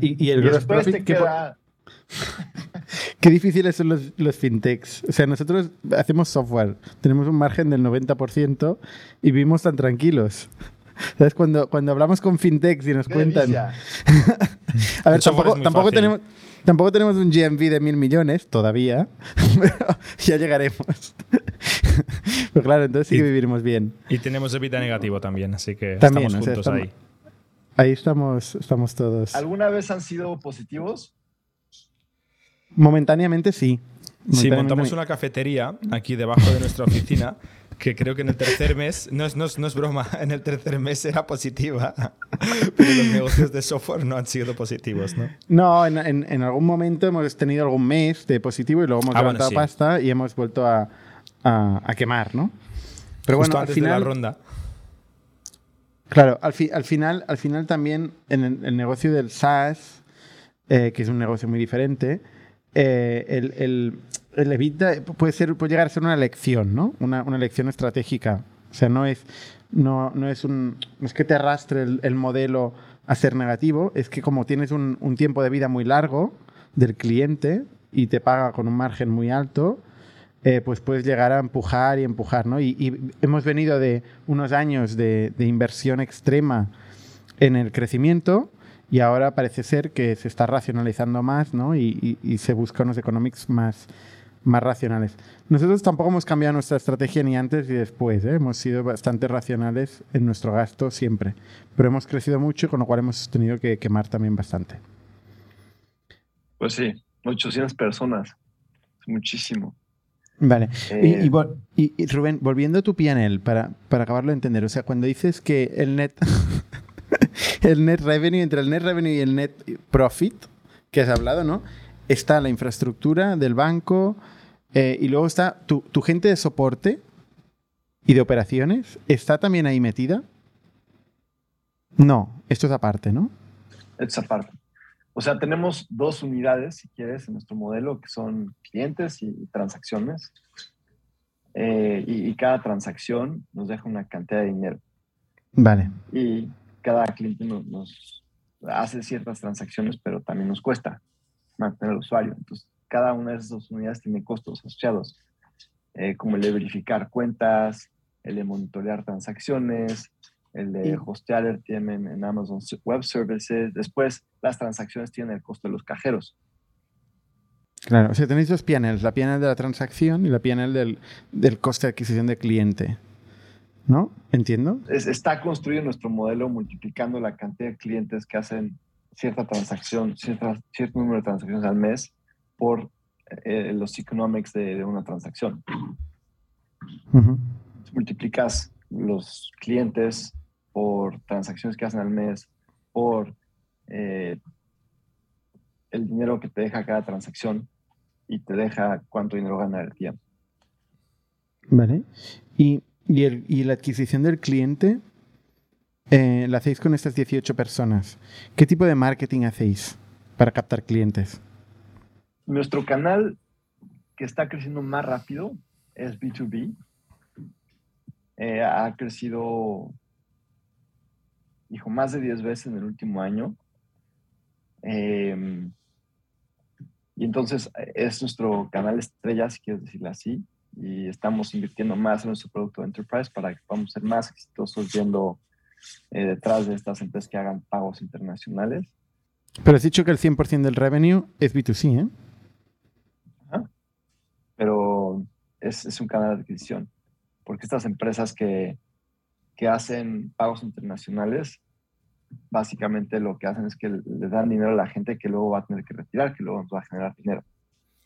y, el gross profit queda... Qué difíciles son los, los, fintechs. O sea, nosotros hacemos software, tenemos un margen del 90% y vivimos tan tranquilos. ¿Sabes? Cuando, cuando hablamos con fintechs y nos cuentan. a ver, tampoco, tampoco tenemos. Tampoco tenemos un GMV de mil millones todavía, pero ya llegaremos. pero claro, entonces sí que viviremos bien. Y tenemos EBITDA negativo también, así que estamos juntos ahí. Ahí estamos, estamos todos. ¿Alguna vez han sido positivos? Momentáneamente sí. Sí, montamos una cafetería aquí debajo de nuestra oficina que creo que en el tercer mes, no es, no, es, broma, en el tercer mes era positiva, pero los negocios de software no han sido positivos, ¿no? No, en, en, algún momento hemos tenido algún mes de positivo y luego hemos ah, levantado pasta y hemos vuelto a, a, quemar, ¿no? Pero bueno, al final, de la ronda. Claro, al, al, final, al final también en el, negocio del SaaS, eh, que es un negocio muy diferente, eh, el, el, el, EBITDA puede, ser, puede llegar a ser una elección, ¿no? Una, una elección estratégica O sea, no es, no, no es, un, es que te arrastre el, modelo a ser negativo, es que como tienes un, un, tiempo de vida muy largo del cliente y te paga con un margen muy alto, eh, pues puedes llegar a empujar y empujar, ¿no? Y, hemos venido de unos años de, de, inversión extrema en el crecimiento y ahora parece ser que se está racionalizando más, ¿no? Y, y se buscan unos economics más, más racionales. Nosotros tampoco hemos cambiado nuestra estrategia ni antes ni después. ¿eh? Hemos sido bastante racionales en nuestro gasto siempre. Pero hemos crecido mucho, con lo cual hemos tenido que quemar también bastante. Pues sí, 800 personas. Muchísimo. Vale. Y, eh, Rubén, volviendo a tu PNL, para, para acabarlo de entender, o sea, cuando dices que el net, el net revenue, entre el net revenue y el net profit, que has hablado, ¿no? Está la infraestructura del banco, eh, y luego está tu, gente de soporte y de operaciones. ¿Está también ahí metida? No, esto es aparte, ¿no? Es aparte. O sea, tenemos dos unidades, si quieres, en nuestro modelo, que son clientes y transacciones. Eh, y, cada transacción nos deja una cantidad de dinero. Vale. Y cada cliente nos, nos hace ciertas transacciones, pero también nos cuesta mantener al usuario. Entonces, cada una de esas unidades tiene costos asociados, eh, como el de verificar cuentas, el de monitorear transacciones, el de hostear RTM en, Amazon Web Services. Después, las transacciones tienen el costo de los cajeros. Claro, o sea, tenéis dos PNLs, la PNL de la transacción y la PNL del, del coste de adquisición de cliente. ¿No? ¿Entiendo? está construido nuestro modelo multiplicando la cantidad de clientes que hacen cierta transacción, cierta, cierto número de transacciones al mes por eh, los economics de, una transacción. Multiplicas los clientes por transacciones que hacen al mes, por eh, el dinero que te deja cada transacción y te deja cuánto dinero gana el tiempo. Vale. ¿Y, y, la adquisición del cliente eh, la hacéis con estas 18 personas? ¿Qué tipo de marketing hacéis para captar clientes? Nuestro canal que está creciendo más rápido es B2B. Eh, ha crecido, dijo, más de 10 veces en el último año. Em, y entonces es nuestro canal estrella, si quieres decirlo así, y estamos invirtiendo más en nuestro producto enterprise para que podamos ser más exitosos viendo eh, detrás de estas empresas que hagan pagos internacionales. Pero has dicho que el 100% del revenue es B2C, ¿eh? pero es, un canal de adquisición, porque estas empresas que, hacen pagos internacionales, básicamente lo que hacen es que le dan dinero a la gente que luego va a tener que retirar, que luego va a generar dinero.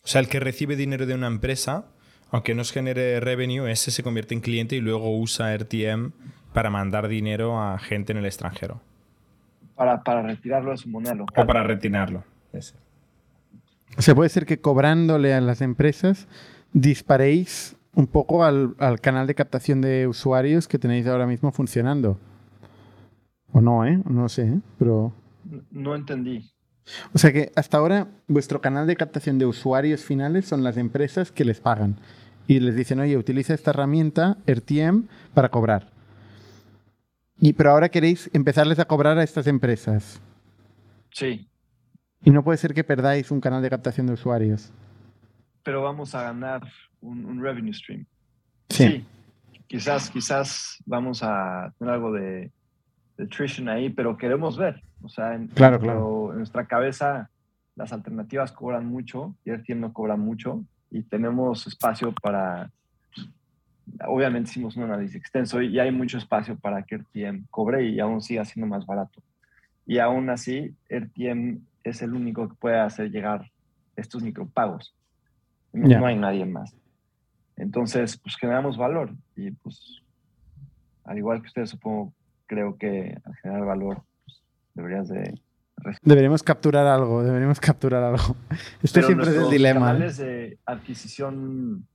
O sea, el que recibe dinero de una empresa, aunque no genere revenue, ese se convierte en cliente y luego usa RTM para mandar dinero a gente en el extranjero. Para, retirarlo de su moneda local. O para retirarlo. Ese. O sea, puede ser que cobrándole a las empresas disparéis un poco al, canal de captación de usuarios que tenéis ahora mismo funcionando. O no, ¿eh? No sé, ¿eh? pero... No entendí. O sea que hasta ahora vuestro canal de captación de usuarios finales son las empresas que les pagan y les dicen, oye, utiliza esta herramienta, RTM, para cobrar. Y, pero ahora queréis empezarles a cobrar a estas empresas. Sí. Y no puede ser que perdáis un canal de captación de usuarios. Pero vamos a ganar un, revenue stream. Sí. Quizás, quizás vamos a tener algo de, de attrition ahí, pero queremos ver. O sea, en, claro, claro. en nuestra cabeza las alternativas cobran mucho y el no cobra mucho y tenemos espacio para, obviamente hicimos un análisis extenso y hay mucho espacio para que RTM cobre y aún siga siendo más barato. Y aún así, RTM es el único que puede hacer llegar estos micropagos. No, no hay nadie más. Entonces, pues generamos valor y pues, al igual que ustedes, supongo, creo que al generar valor, pues, deberías de... Deberíamos capturar algo, deberíamos capturar algo. Este siempre es el dilema. canales de adquisición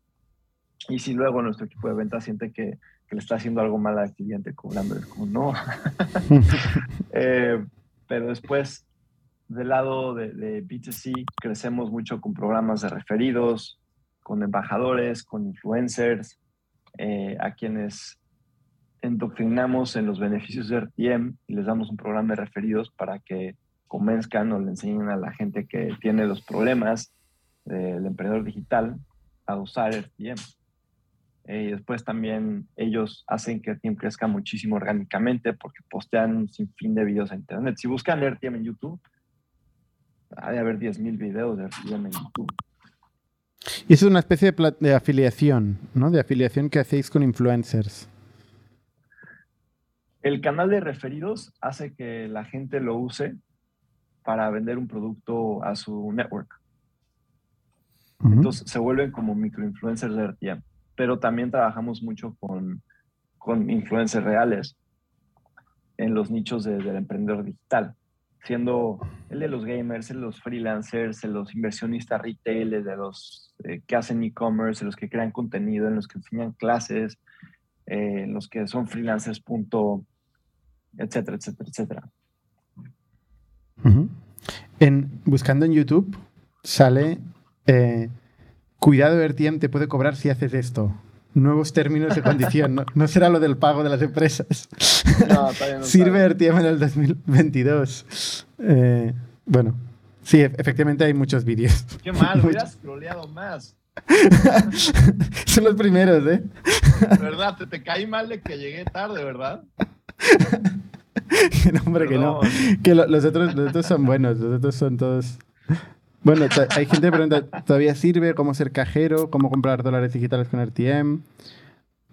y si luego nuestro equipo de ventas siente que, que le está haciendo algo mal al cliente cobrando, es como no. eh, pero después del lado de, de, B2C, crecemos mucho con programas de referidos, con embajadores, con influencers, eh, a quienes endoctrinamos en los beneficios de RTM y les damos un programa de referidos para que convenzcan o le enseñen a la gente que tiene los problemas del emprendedor digital a usar RTM. Eh, y después también ellos hacen que RTM crezca muchísimo orgánicamente porque postean un sinfín de videos en internet. Si buscan RTM en YouTube, hay de haber 10.000 videos de RTM en YouTube. Y es una especie de, de, afiliación, ¿no? De afiliación que hacéis con influencers. El canal de referidos hace que la gente lo use para vender un producto a su network. Entonces se vuelven como microinfluencers de RTM. Pero también trabajamos mucho con, con influencers reales en los nichos de, del emprendedor digital, siendo el de los gamers, el de los freelancers, el de los inversionistas retail, el de los eh, que hacen e-commerce, los que crean contenido, en los que enseñan clases, eh, los que son freelancers, punto, etcétera, etcétera, etcétera. en, buscando en YouTube sale eh, cuidado RTM te puede cobrar si haces esto. Nuevos términos de condición. No, será lo del pago de las empresas. No, no Sirve RTM en el 2022. Eh, bueno, sí, efectivamente hay muchos vídeos. Qué mal, hubieras scrolleado más. Son los primeros, ¿eh? ¿Verdad? Te, te caí mal de que llegué tarde, ¿verdad? Que no, hombre, que no. Que los, otros, los otros son buenos, los otros son todos. Bueno, hay gente que pregunta, ¿todavía sirve? ¿Cómo ser cajero? ¿Cómo comprar dólares digitales con RTM?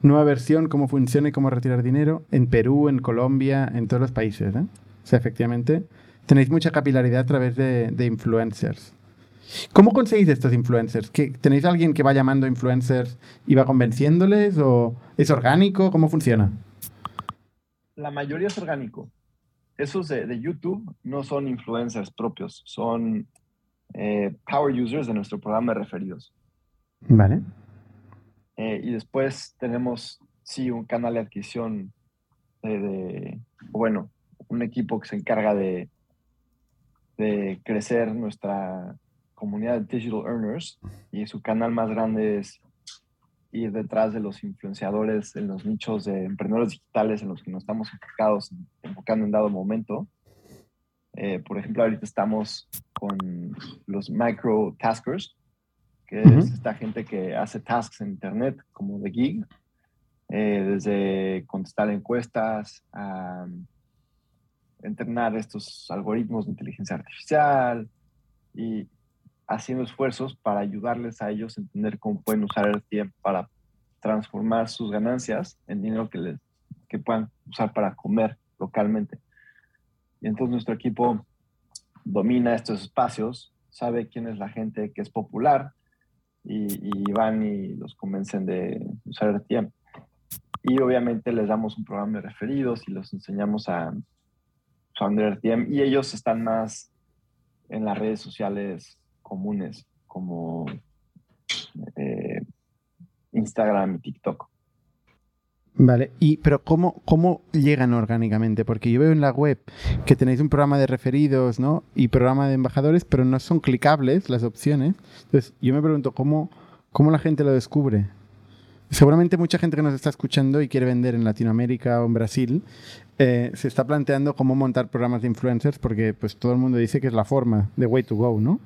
Nueva versión, ¿cómo funciona y cómo retirar dinero? En Perú, en Colombia, en todos los países. ¿eh? O sea, efectivamente, tenéis mucha capilaridad a través de, influencers. ¿Cómo conseguís estos influencers? ¿Tenéis alguien que va llamando influencers y va convenciéndoles? ¿O es orgánico? ¿Cómo funciona? La mayoría es orgánico. Esos de, de YouTube no son influencers propios, son eh, power users de nuestro programa de referidos. Vale. Eh, y después tenemos, sí, un canal de adquisición de, bueno, un equipo que se encarga de, de crecer nuestra comunidad de digital earners y su canal más grande es ir detrás de los influenciadores en los nichos de emprendedores digitales en los que nos estamos enfocados, enfocando en dado momento. Eh, por ejemplo, ahorita estamos con los micro taskers, que es esta gente que hace tasks en Internet, como de gig, eh, desde contestar encuestas a entrenar estos algoritmos de inteligencia artificial y haciendo esfuerzos para ayudarles a ellos a entender cómo pueden usar el tiempo para transformar sus ganancias en dinero que, les, que puedan usar para comer localmente. Y entonces nuestro equipo domina estos espacios, sabe quién es la gente que es popular y, van y los convencen de usar RTM. Y obviamente les damos un programa de referidos y los enseñamos a usar RTM y ellos están más en las redes sociales comunes como eh, Instagram y TikTok. Vale, y pero ¿cómo, ¿cómo llegan orgánicamente? Porque yo veo en la web que tenéis un programa de referidos, ¿no? Y programa de embajadores, pero no son clicables las opciones. Entonces, yo me pregunto, ¿cómo, cómo la gente lo descubre? Seguramente mucha gente que nos está escuchando y quiere vender en Latinoamérica o en Brasil eh, se está planteando cómo montar programas de influencers porque pues todo el mundo dice que es la forma de way to go, ¿no?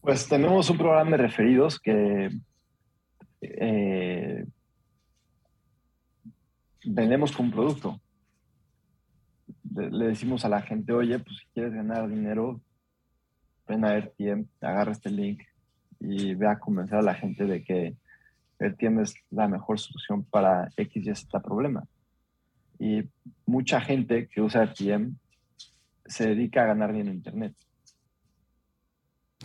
Pues tenemos un programa de referidos que eh, vendemos con producto. Le decimos a la gente, oye, pues si quieres ganar dinero, ven a RTM, agarra este link y ve a convencer a la gente de que RTM es la mejor solución para X y Z problema. Y mucha gente que usa RTM se dedica a ganar dinero en Internet.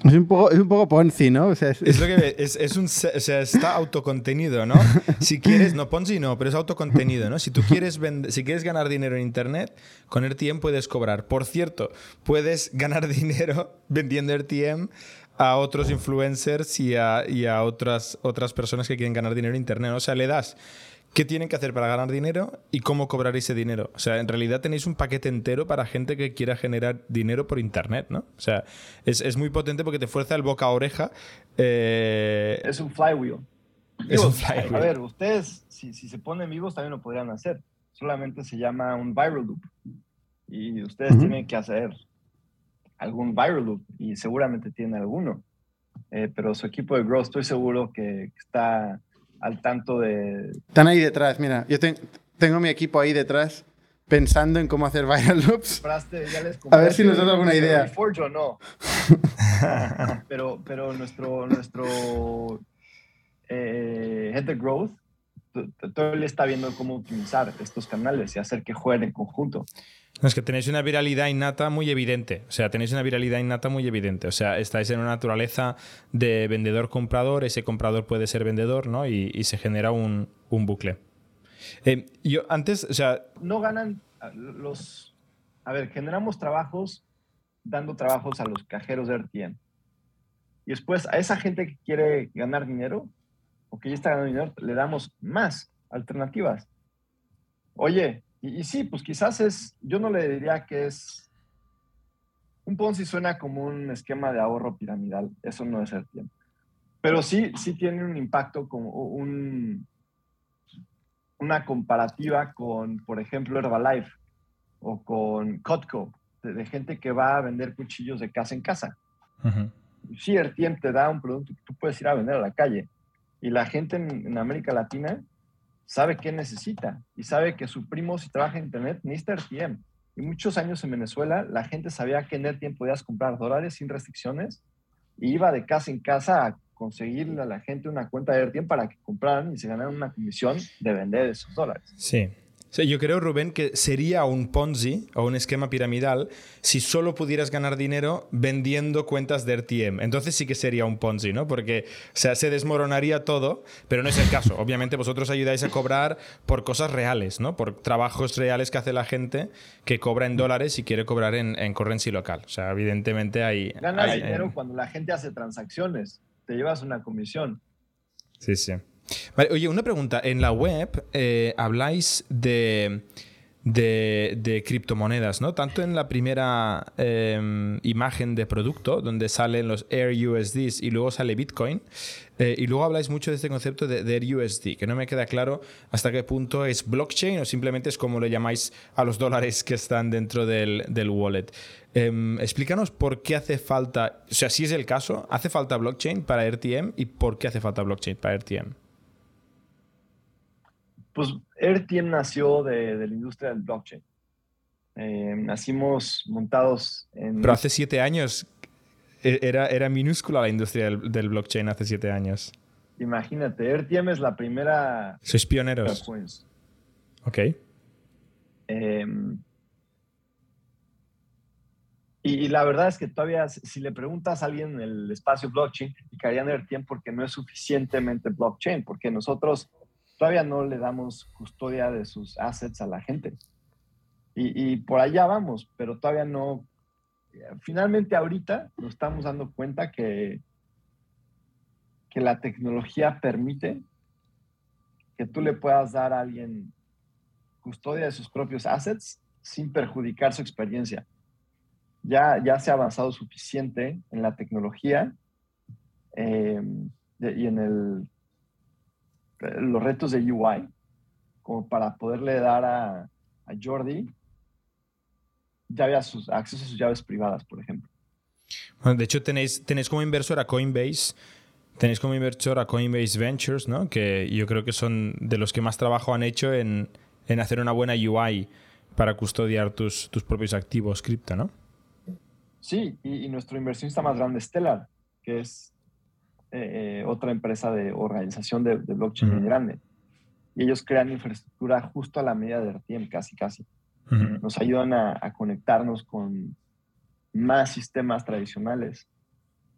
Es un poco, es un poco Ponzi, ¿no? O sea, es... lo que es, es un, o sea, está autocontenido, ¿no? Si quieres, no Ponzi no, pero es autocontenido, ¿no? Si tú quieres si quieres ganar dinero en internet, con RTM puedes cobrar. Por cierto, puedes ganar dinero vendiendo RTM a otros influencers y a, y a otras, otras personas que quieren ganar dinero en internet. O sea, le das qué tienen que hacer para ganar dinero y cómo cobrar ese dinero. O sea, en realidad tenéis un paquete entero para gente que quiera generar dinero por Internet, ¿no? O sea, es, muy potente porque te fuerza el boca a oreja. Eh, es un flywheel. a ver, ustedes, si, si, se ponen vivos, también lo podrían hacer. Solamente se llama un viral loop. Y ustedes tienen que hacer algún viral loop y seguramente tienen alguno. Eh, pero su equipo de growth estoy seguro que está al tanto de... Están ahí detrás, mira, yo tengo mi equipo ahí detrás pensando en cómo hacer viral loops. a ver si nos da alguna idea. Forge o no. pero, pero nuestro, nuestro eh, Head of Growth todo él está viendo cómo optimizar estos canales y hacer que jueguen en conjunto. Es que tenéis una viralidad innata muy evidente. O sea, tenéis una viralidad innata muy evidente. O sea, estáis en una naturaleza de vendedor-comprador, ese comprador puede ser vendedor, ¿no? Y, se genera un, bucle. Eh, yo antes, o sea. No ganan los. A ver, generamos trabajos dando trabajos a los cajeros de RTM. Y después a esa gente que quiere ganar dinero, o que ya está ganando dinero, le damos más alternativas. Oye, y, sí, pues quizás es, yo no le diría que es, un Ponzi suena como un esquema de ahorro piramidal, eso no es el tiempo. Pero sí, sí tiene un impacto como un, una comparativa con, por ejemplo, Herbalife o con Cotco, de, gente que va a vender cuchillos de casa en casa. Sí, el tiempo te da un producto que tú puedes ir a vender a la calle, y la gente en, América Latina sabe qué necesita y sabe que su primo si trabaja en Internet necesita RTM. Y muchos años en Venezuela la gente sabía que en RTM podías comprar dólares sin restricciones y iba de casa en casa a conseguirle a la gente una cuenta de RTM para que compraran y se ganaran una comisión de vender esos dólares. Sí yo creo, Rubén, que sería un Ponzi o un esquema piramidal si solo pudieras ganar dinero vendiendo cuentas de RTM. Entonces sí que sería un Ponzi, ¿no? Porque o sea, se desmoronaría todo, pero no es el caso. Obviamente vosotros ayudáis a cobrar por cosas reales, ¿no? Por trabajos reales que hace la gente que cobra en dólares y quiere cobrar en, en currency local. O sea, evidentemente hay... Ganas dinero cuando la gente hace transacciones. Te llevas una comisión. Sí, sí oye, una pregunta. En la web eh, habláis de, de, criptomonedas, ¿no? Tanto en la primera em, imagen de producto, donde salen los Air USDs y luego sale Bitcoin, eh, y luego habláis mucho de este concepto de, Air USD, que no me queda claro hasta qué punto es blockchain o simplemente es como lo llamáis a los dólares que están dentro del, del wallet. Em, explícanos por qué hace falta, o sea, si es el caso, ¿hace falta blockchain para RTM y por qué hace falta blockchain para RTM? Pues RTM nació de, la industria del blockchain. Eh, nacimos montados en... Pero hace siete años e, era, era minúscula la industria del, blockchain hace siete años. Imagínate, RTM es la primera... Sois pioneros. Ok. Em, y, la verdad es que todavía, si le preguntas a alguien en el espacio blockchain, criticarían RTM porque no es suficientemente blockchain, porque nosotros todavía no le damos custodia de sus assets a la gente. Y, por allá vamos, pero todavía no. Finalmente ahorita nos estamos dando cuenta que, que la tecnología permite que tú le puedas dar a alguien custodia de sus propios assets sin perjudicar su experiencia. Ya, ya se ha avanzado suficiente en la tecnología eh, y en el los retos de UI, como para poderle dar a, a Jordi ya había sus, acceso a sus llaves privadas, por ejemplo. Bueno, de hecho, tenéis, tenéis como inversor a Coinbase, tenéis como inversor a Coinbase Ventures, ¿no? que yo creo que son de los que más trabajo han hecho en, en hacer una buena UI para custodiar tus, tus propios activos cripto, ¿no? Sí, y, y nuestro inversionista más grande, Stellar, que es eh, otra empresa de organización de, blockchain muy grande. Y ellos crean infraestructura justo a la medida de RTM, casi, casi. Nos ayudan a, conectarnos con más sistemas tradicionales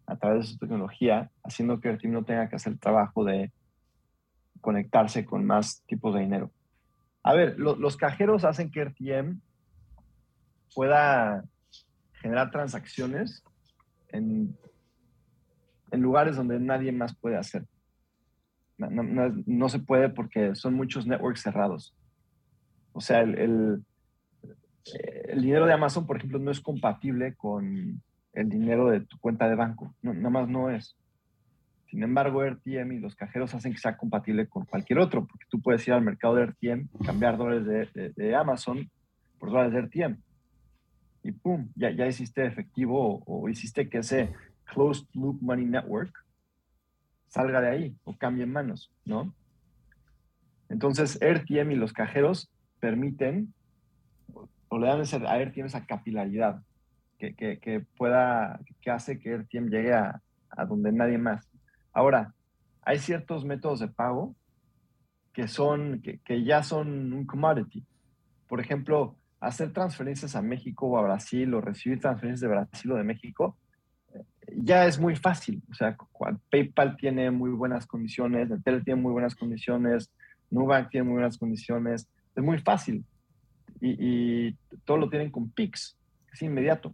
a través de su tecnología, haciendo que RTM no tenga que hacer el trabajo de conectarse con más tipos de dinero. A ver, los cajeros hacen que RTM pueda generar transacciones en en lugares donde nadie más puede hacer. No, se puede porque son muchos networks cerrados. O sea, el, el, dinero de Amazon, por ejemplo, no es compatible con el dinero de tu cuenta de banco. nada más no es. Sin embargo, RTM y los cajeros hacen que sea compatible con cualquier otro, porque tú puedes ir al mercado de RTM cambiar dólares de, Amazon por dólares de RTM. Y pum, ya, ya hiciste efectivo o, hiciste que ese Closed Loop Money Network salga de ahí o cambie manos, ¿no? Entonces, RTM y los cajeros permiten o le dan a RTM esa capilaridad que, que, que, pueda, que hace que RTM llegue a, a donde nadie más. Ahora, hay ciertos métodos de pago que, son, que, ya son un commodity. Por ejemplo, hacer transferencias a México o a Brasil o recibir transferencias de Brasil o de México ya es muy fácil. O sea, PayPal tiene muy buenas condiciones, Netel tiene muy buenas condiciones, Nubank tiene muy buenas condiciones. Es muy fácil. Y, y todo lo tienen con Pix. Es inmediato.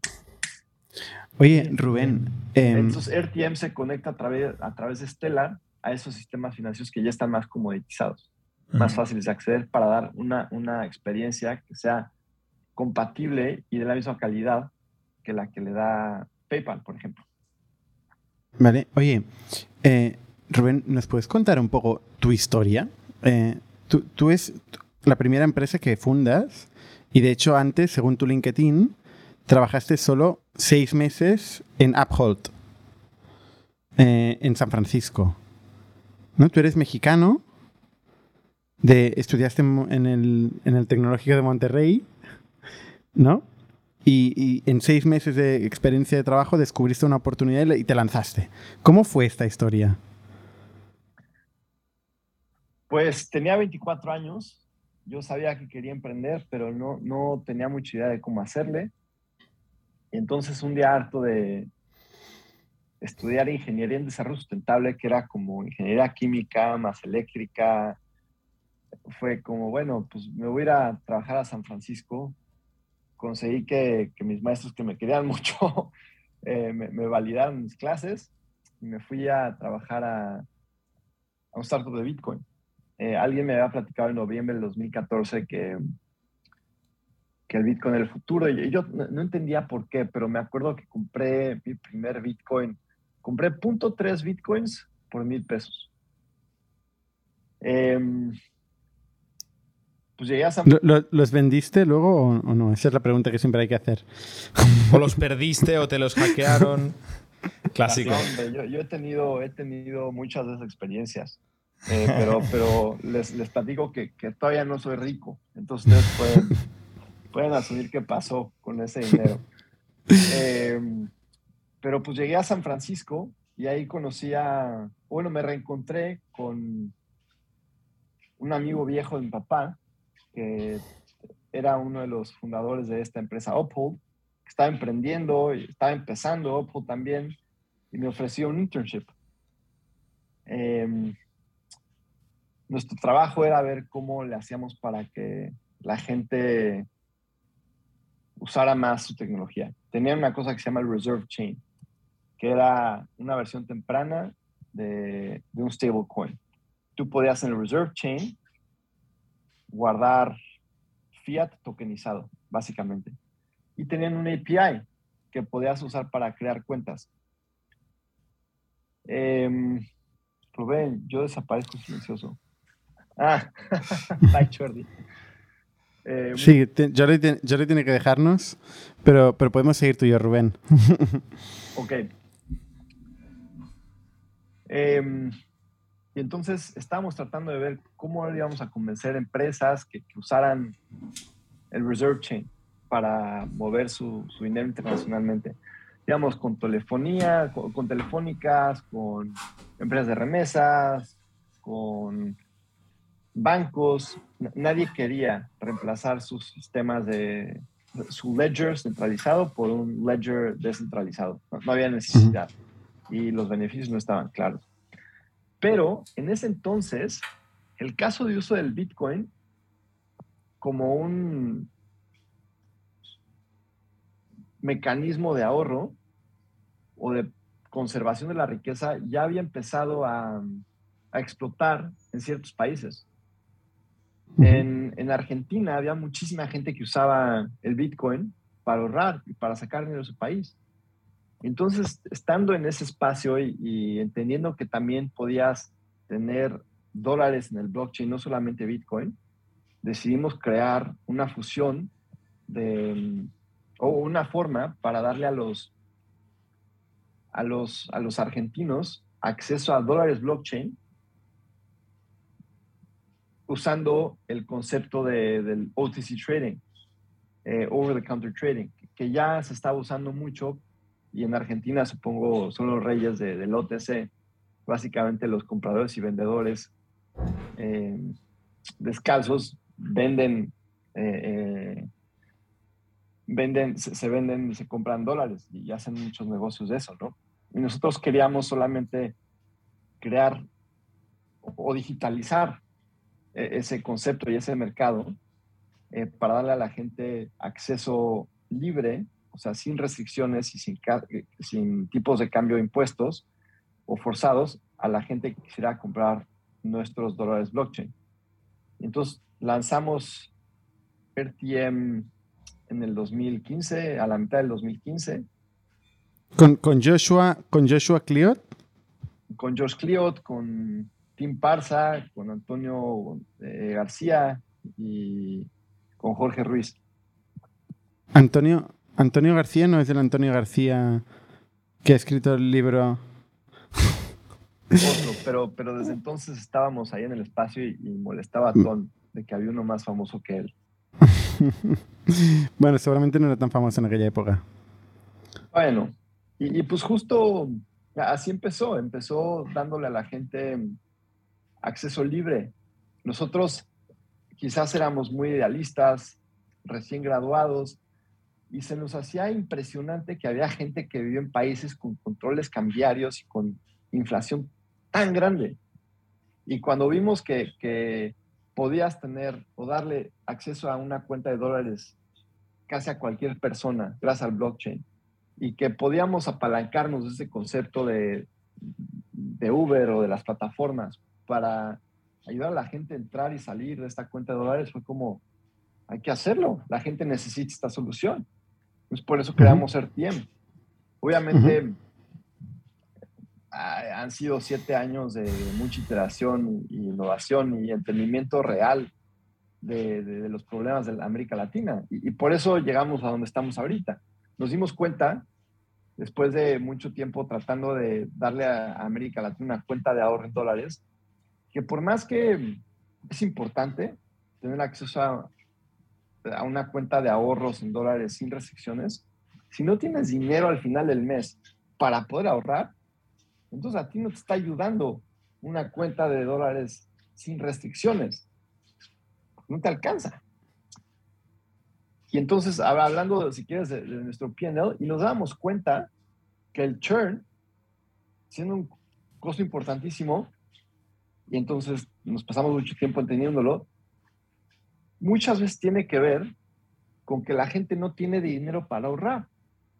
Oye, Rubén. Em, Entonces, RTM se conecta a través, a través de Stellar a esos sistemas financieros que ya están más comoditizados, más fáciles de acceder para dar una, una experiencia que sea compatible y de la misma calidad que la que le da PayPal, por ejemplo. Vale, oye, eh, Rubén, ¿nos puedes contar un poco tu historia? Eh, tú, tú es la primera empresa que fundas y de hecho antes, según tu LinkedIn, trabajaste solo seis meses en Uphold, eh, en San Francisco. ¿No? Tú eres mexicano, de, estudiaste en el, en el Tecnológico de Monterrey, ¿no? Y, en seis meses de experiencia de trabajo descubriste una oportunidad y te lanzaste. ¿Cómo fue esta historia? Pues tenía 24 años, yo sabía que quería emprender, pero no, no tenía mucha idea de cómo hacerle. Y entonces un día harto de estudiar ingeniería en desarrollo sustentable, que era como ingeniería química más eléctrica, fue como, bueno, pues me voy a a trabajar a San Francisco. Conseguí que, mis maestros que me querían mucho eh, me, me, validaron mis clases y me fui a trabajar a, un startup de Bitcoin. Eh, alguien me había platicado en noviembre del 2014 que que el Bitcoin era el futuro. Y yo no, entendía por qué, pero me acuerdo que compré mi primer Bitcoin. Compré .3 Bitcoins por mil pesos. Em, pues llegué a San... ¿Los vendiste luego o, no? Esa es la pregunta que siempre hay que hacer. ¿O los perdiste o te los hackearon? Clásico. yo, he, tenido, he tenido muchas de esas experiencias. Eh, pero pero les, les platico que, que, todavía no soy rico. Entonces ustedes pueden pueden asumir qué pasó con ese dinero. Em, pero pues llegué a San Francisco y ahí conocí a, bueno, me reencontré con un amigo viejo de mi papá, que era uno de los fundadores de esta empresa Uphold, que estaba emprendiendo, estaba empezando Uphold también, y me ofreció un internship. Em, nuestro trabajo era ver cómo le hacíamos para que la gente usara más su tecnología. Tenían una cosa que se llama el Reserve Chain, que era una versión temprana de, de un stablecoin. Tú podías en el Reserve Chain guardar fiat tokenizado, básicamente. Y tenían un API que podías usar para crear cuentas. Eh, Rubén, yo desaparezco silencioso. Ah, bye, Jordi. Eh, sí, Jordi, tiene que dejarnos, pero, pero podemos seguir tú y yo, Rubén. ok. Em, y entonces estábamos tratando de ver cómo íbamos a convencer empresas que, usaran el Reserve Chain para mover su, dinero internacionalmente. Digamos, con telefonía, con telefónicas, con empresas de remesas, con bancos, nadie quería reemplazar sus sistemas de su ledger centralizado por un ledger descentralizado. No, había necesidad y los beneficios no estaban claros. Pero en ese entonces, el caso de uso del Bitcoin como un mecanismo de ahorro o de conservación de la riqueza ya había empezado a, a explotar en ciertos países. En, Argentina había muchísima gente que usaba el Bitcoin para ahorrar y para sacar dinero de su país. Entonces, estando en ese espacio y, entendiendo que también podías tener dólares en el blockchain, no solamente Bitcoin, decidimos crear una fusión de, o una forma para darle a los, a los, a los argentinos acceso a dólares blockchain usando el concepto de, del OTC trading, eh, over the counter trading, que ya se está usando mucho y en Argentina supongo son los reyes del OTC, básicamente los compradores y vendedores eh, descalzos venden, eh, venden se, se, venden, se compran dólares y hacen muchos negocios de eso, ¿no? Y nosotros queríamos solamente crear o digitalizar e-, ese concepto y ese mercado eh, para darle a la gente acceso libre, o sea, sin restricciones y sin, eh, sin tipos de cambio de impuestos o forzados a la gente que quisiera comprar nuestros dólares blockchain. Entonces lanzamos RTM en el 2015, a la mitad del 2015. ¿Con, con Joshua, con Joshua Cliot? Con Josh Cliot, con Tim Parza, con Antonio eh, García y con Jorge Ruiz. Antonio, Antonio García no es el Antonio García que ha escrito el libro. Otro, pero, pero desde entonces estábamos ahí en el espacio y, molestaba a Tom de que había uno más famoso que él. bueno, seguramente no era tan famoso en aquella época. Bueno, y, y pues justo así empezó, empezó dándole a la gente acceso libre. Nosotros quizás éramos muy idealistas, recién graduados, y se nos hacía impresionante que había gente que vivía en países con controles cambiarios y con inflación tan grande. Y cuando vimos que, podías tener o darle acceso a una cuenta de dólares casi a cualquier persona gracias al blockchain y que podíamos apalancarnos de ese concepto de, de Uber o de las plataformas para ayudar a la gente a entrar y salir de esta cuenta de dólares fue como, hay que hacerlo, la gente necesita esta solución. Es por eso creamos RTM. Obviamente han sido siete años de mucha iteración y innovación y entendimiento real de, los problemas de América Latina. Y, y, por eso llegamos a donde estamos ahorita. Nos dimos cuenta, después de mucho tiempo tratando de darle a América Latina una cuenta de ahorro en dólares, que por más que es importante tener acceso a, una cuenta de ahorros en dólares sin restricciones, si no tienes dinero al final del mes para poder ahorrar, entonces a ti no te está ayudando una cuenta de dólares sin restricciones. No te alcanza. Y entonces, hablando, si quieres, de, de nuestro PNL, y nos damos cuenta que el churn, siendo un costo importantísimo, y entonces nos pasamos mucho tiempo entendiéndolo, muchas veces tiene que ver con que la gente no tiene dinero para ahorrar.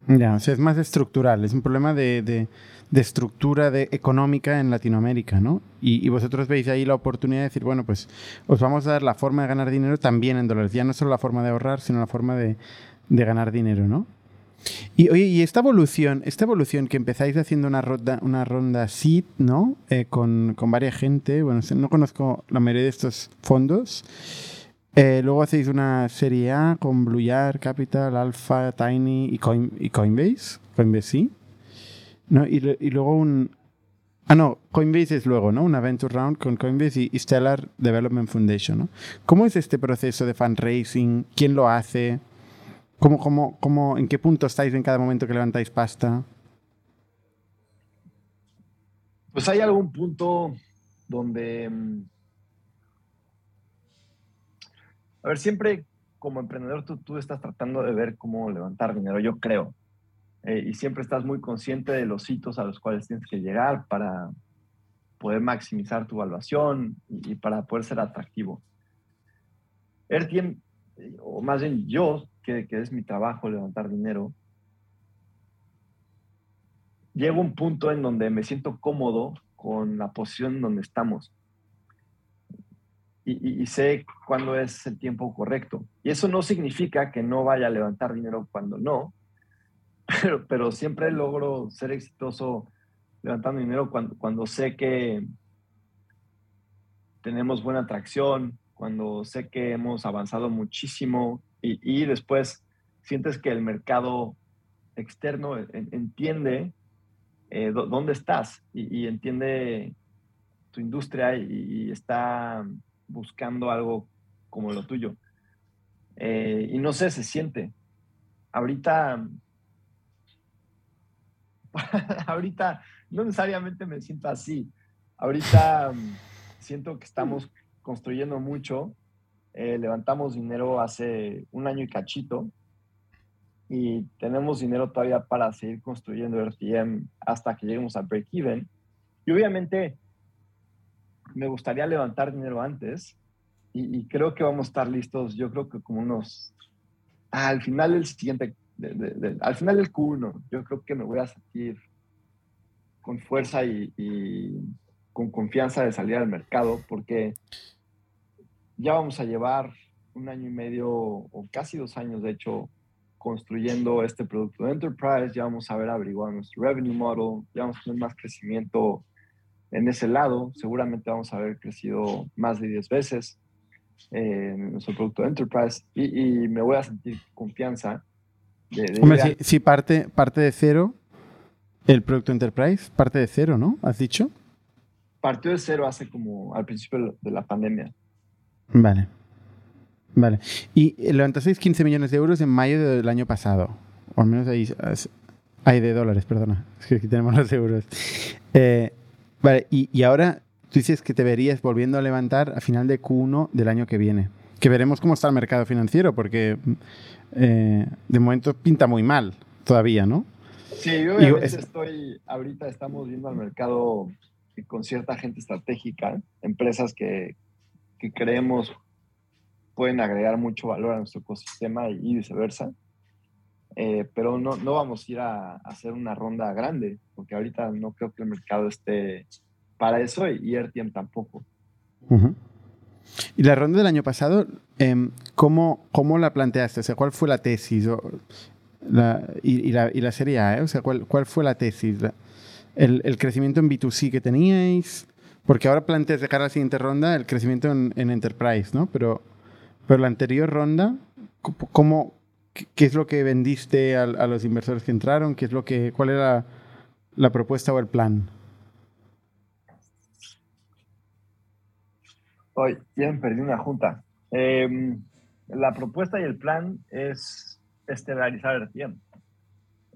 Ya, o sea, es más estructural, es un problema de, de, estructura de, económica en Latinoamérica, ¿no? Y, y, vosotros veis ahí la oportunidad de decir, bueno, pues os vamos a dar la forma de ganar dinero también en dólares, ya no solo la forma de ahorrar, sino la forma de, de ganar dinero, ¿no? Y oye, y esta evolución, esta evolución que empezáis haciendo una ronda, una ronda seed, ¿no? Eh, con, con, varias gente, bueno, no conozco la mayoría de estos fondos. Eh, luego hacéis una serie A con Blue Yard, Capital, Alpha, Tiny y, y Coinbase. Coinbase sí. ¿No? Y, luego un... Ah, no, Coinbase es luego, ¿no? Una venture round con Coinbase y Stellar Development Foundation, ¿no? ¿Cómo es este proceso de fundraising? ¿Quién lo hace? ¿Cómo, cómo, cómo, ¿En qué punto estáis en cada momento que levantáis pasta? Pues hay algún punto donde... Mm, a ver, siempre como emprendedor tú, tú estás tratando de ver cómo levantar dinero, yo creo. Eh, y siempre estás muy consciente de los hitos a los cuales tienes que llegar para poder maximizar tu evaluación y, para poder ser atractivo. AirTM, o más bien yo, que, es mi trabajo levantar dinero, llego a un punto en donde me siento cómodo con la posición donde estamos. Y, sé cuándo es el tiempo correcto. Y eso no significa que no vaya a levantar dinero cuando no, pero, pero siempre logro ser exitoso levantando dinero cuando, cuando sé que tenemos buena atracción, cuando sé que hemos avanzado muchísimo y, y después sientes que el mercado externo entiende eh, dónde estás y, entiende tu industria y, está buscando algo como lo tuyo. Eh, y no sé, se siente. Ahorita, ahorita no necesariamente me siento así. Ahorita mm, siento que estamos construyendo mucho. Eh, levantamos dinero hace un año y cachito y tenemos dinero todavía para seguir construyendo RTM hasta que lleguemos a break even. Y obviamente me gustaría levantar dinero antes y, creo que vamos a estar listos, yo creo que como unos, al final del siguiente, al final del Q1, yo creo que me voy a sentir con fuerza y, y con confianza de salir al mercado porque ya vamos a llevar un año y medio o casi dos años, de hecho, construyendo este producto de enterprise, ya vamos a ver averiguar nuestro revenue model, ya vamos a tener más crecimiento en ese lado, seguramente vamos a haber crecido más de 10 veces en nuestro producto de enterprise y, me voy a sentir confianza. De, Hombre, si, parte, parte de cero, el producto enterprise parte de cero, ¿no? ¿Has dicho? Partió de cero hace como al principio de la pandemia. Vale. Vale. Y levantasteis 15 millones de euros en mayo del año pasado. O al menos ahí. Hay de dólares, perdona. Es que aquí tenemos los euros. Eh, vale, y, ahora tú dices que te verías volviendo a levantar a final de Q1 del año que viene. Que veremos cómo está el mercado financiero, porque eh, de momento pinta muy mal todavía, ¿no? Sí, yo obviamente estoy, ahorita estamos viendo al mercado con cierta gente estratégica, empresas que, que creemos pueden agregar mucho valor a nuestro ecosistema y viceversa. Eh, pero no, no vamos a ir a, hacer una ronda grande, porque ahorita no creo que el mercado esté para eso y RTM tampoco. Y la ronda del año pasado, em, ¿cómo, ¿cómo, la planteaste? O sea, ¿cuál fue la tesis? la, y, la, y, la, serie A, ¿eh? O sea, ¿cuál, cuál fue la tesis? el, el, crecimiento en B2C que teníais? Porque ahora planteas de cara a la siguiente ronda el crecimiento en, en Enterprise, ¿no? Pero pero la anterior ronda, ¿cómo, qué, es lo que vendiste a, los inversores que entraron? ¿Qué es lo que, ¿Cuál era la, propuesta o el plan? Hoy, bien, perdí una junta. Em, la propuesta y el plan es estelarizar el tiempo.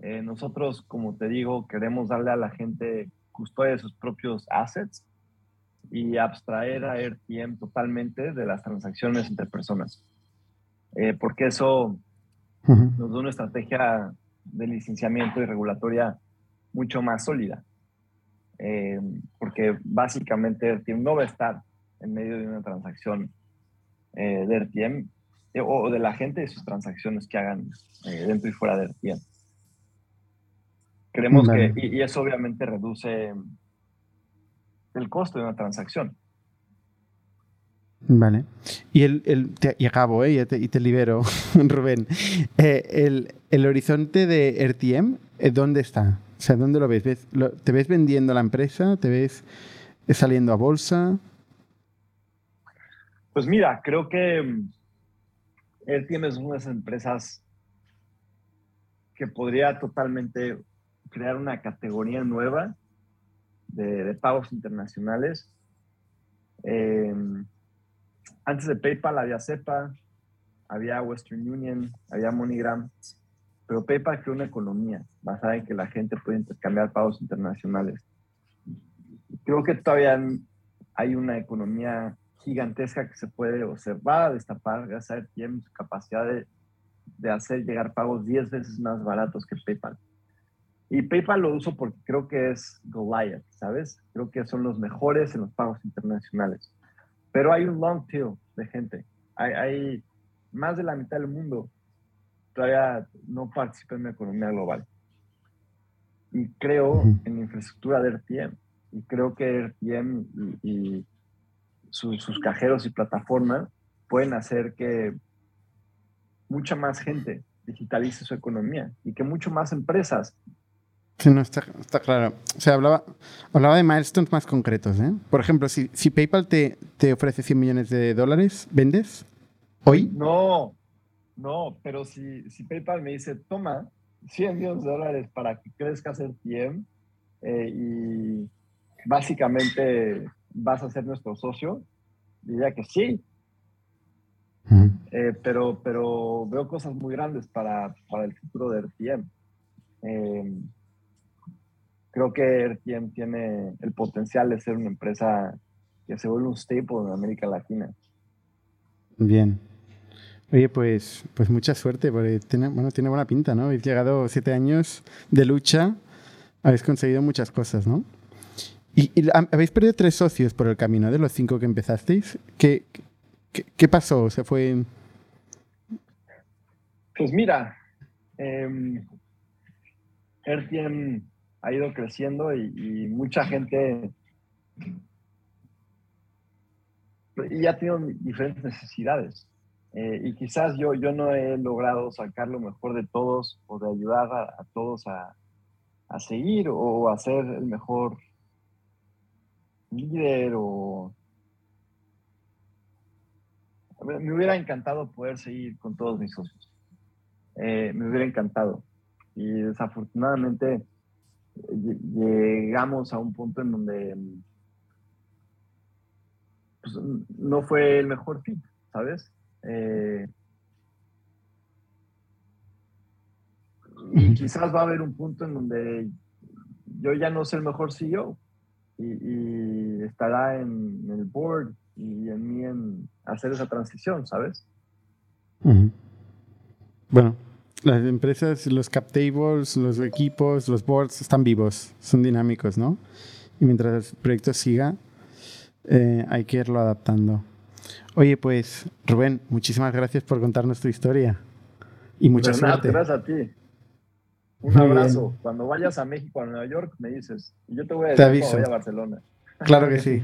Eh, nosotros, como te digo, queremos darle a la gente custodia de sus propios assets y abstraer a RTM totalmente de las transacciones entre personas. Eh, porque eso nos da una estrategia de licenciamiento y regulatoria mucho más sólida. Eh, porque básicamente RTM no va a estar en medio de una transacción eh, de RTM o de la gente y sus transacciones que hagan dentro y fuera de RTM. Creemos que, y, eso obviamente reduce el costo de una transacción. Vale. Y, el, y acabo, ¿eh? y, te, libero, Rubén. Eh, el, horizonte de RTM, eh, ¿dónde está? O sea, ¿dónde lo ves? ¿Te ves vendiendo la empresa? ¿Te ves saliendo a bolsa? Pues mira, creo que mm, RTM es una de esas empresas que podría totalmente crear una categoría nueva de, pagos internacionales. Em, antes de PayPal había SEPA, había Western Union, había MoneyGram, pero PayPal creó una economía basada en que la gente puede intercambiar pagos internacionales. Creo que todavía hay una economía gigantesca que se puede observar, destapar, gracias a tiene su capacidad de, de hacer llegar pagos 10 veces más baratos que PayPal. Y PayPal lo uso porque creo que es Goliath, ¿sabes? Creo que son los mejores en los pagos internacionales. Pero hay un long tail de gente. Hay, más de la mitad del mundo todavía no participa en la economía global. Y creo en la infraestructura de RTM. Y creo que RTM y, sus cajeros y plataformas pueden hacer que mucha más gente digitalice su economía y que mucho más empresas. Sí, no, está, claro. O sea, hablaba, hablaba de milestones más concretos. ¿eh? Por ejemplo, si, si PayPal te, te ofrece 100 millones de dólares, ¿vendes? ¿Hoy? No, no, pero si, si PayPal me dice, toma 100 millones de dólares para que crezcas el TM eh, y básicamente vas a ser nuestro socio, diría que sí. Eh, pero, pero veo cosas muy grandes para, para el futuro de RTM. Eh, creo que RTM tiene el potencial de ser una empresa que se vuelve un staple en América Latina. Bien. Oye, pues, pues mucha suerte, porque tiene, bueno, tiene buena pinta, ¿no? Habéis llegado siete años de lucha, habéis conseguido muchas cosas, ¿no? Y, habéis perdido tres socios por el camino de los cinco que empezasteis. ¿Qué, qué, pasó? ¿Se fue...? Pues mira, eh, ha ido creciendo y, mucha gente y ha tenido diferentes necesidades. Eh, y quizás yo, yo no he logrado sacar lo mejor de todos o de ayudar a, todos a, a, seguir o a ser el mejor líder o... Me hubiera encantado poder seguir con todos mis socios. Eh, me hubiera encantado. Y desafortunadamente llegamos a un punto en donde pues, no fue el mejor fit, ¿sabes? Eh, y quizás va a haber un punto en donde yo ya no soy el mejor CEO y, estará en, el board y en mí en hacer esa transición, ¿sabes? Bueno, las empresas, los cap tables, los equipos, los boards están vivos, son dinámicos, ¿no? Y mientras el proyecto siga, eh, hay que irlo adaptando. Oye, pues Rubén, muchísimas gracias por contarnos tu historia. Y mucha suerte. Gracias a ti. Un abrazo. Cuando vayas a México, a Nueva York, me dices. Y yo te voy a decir cuando vaya a Barcelona. Claro que sí.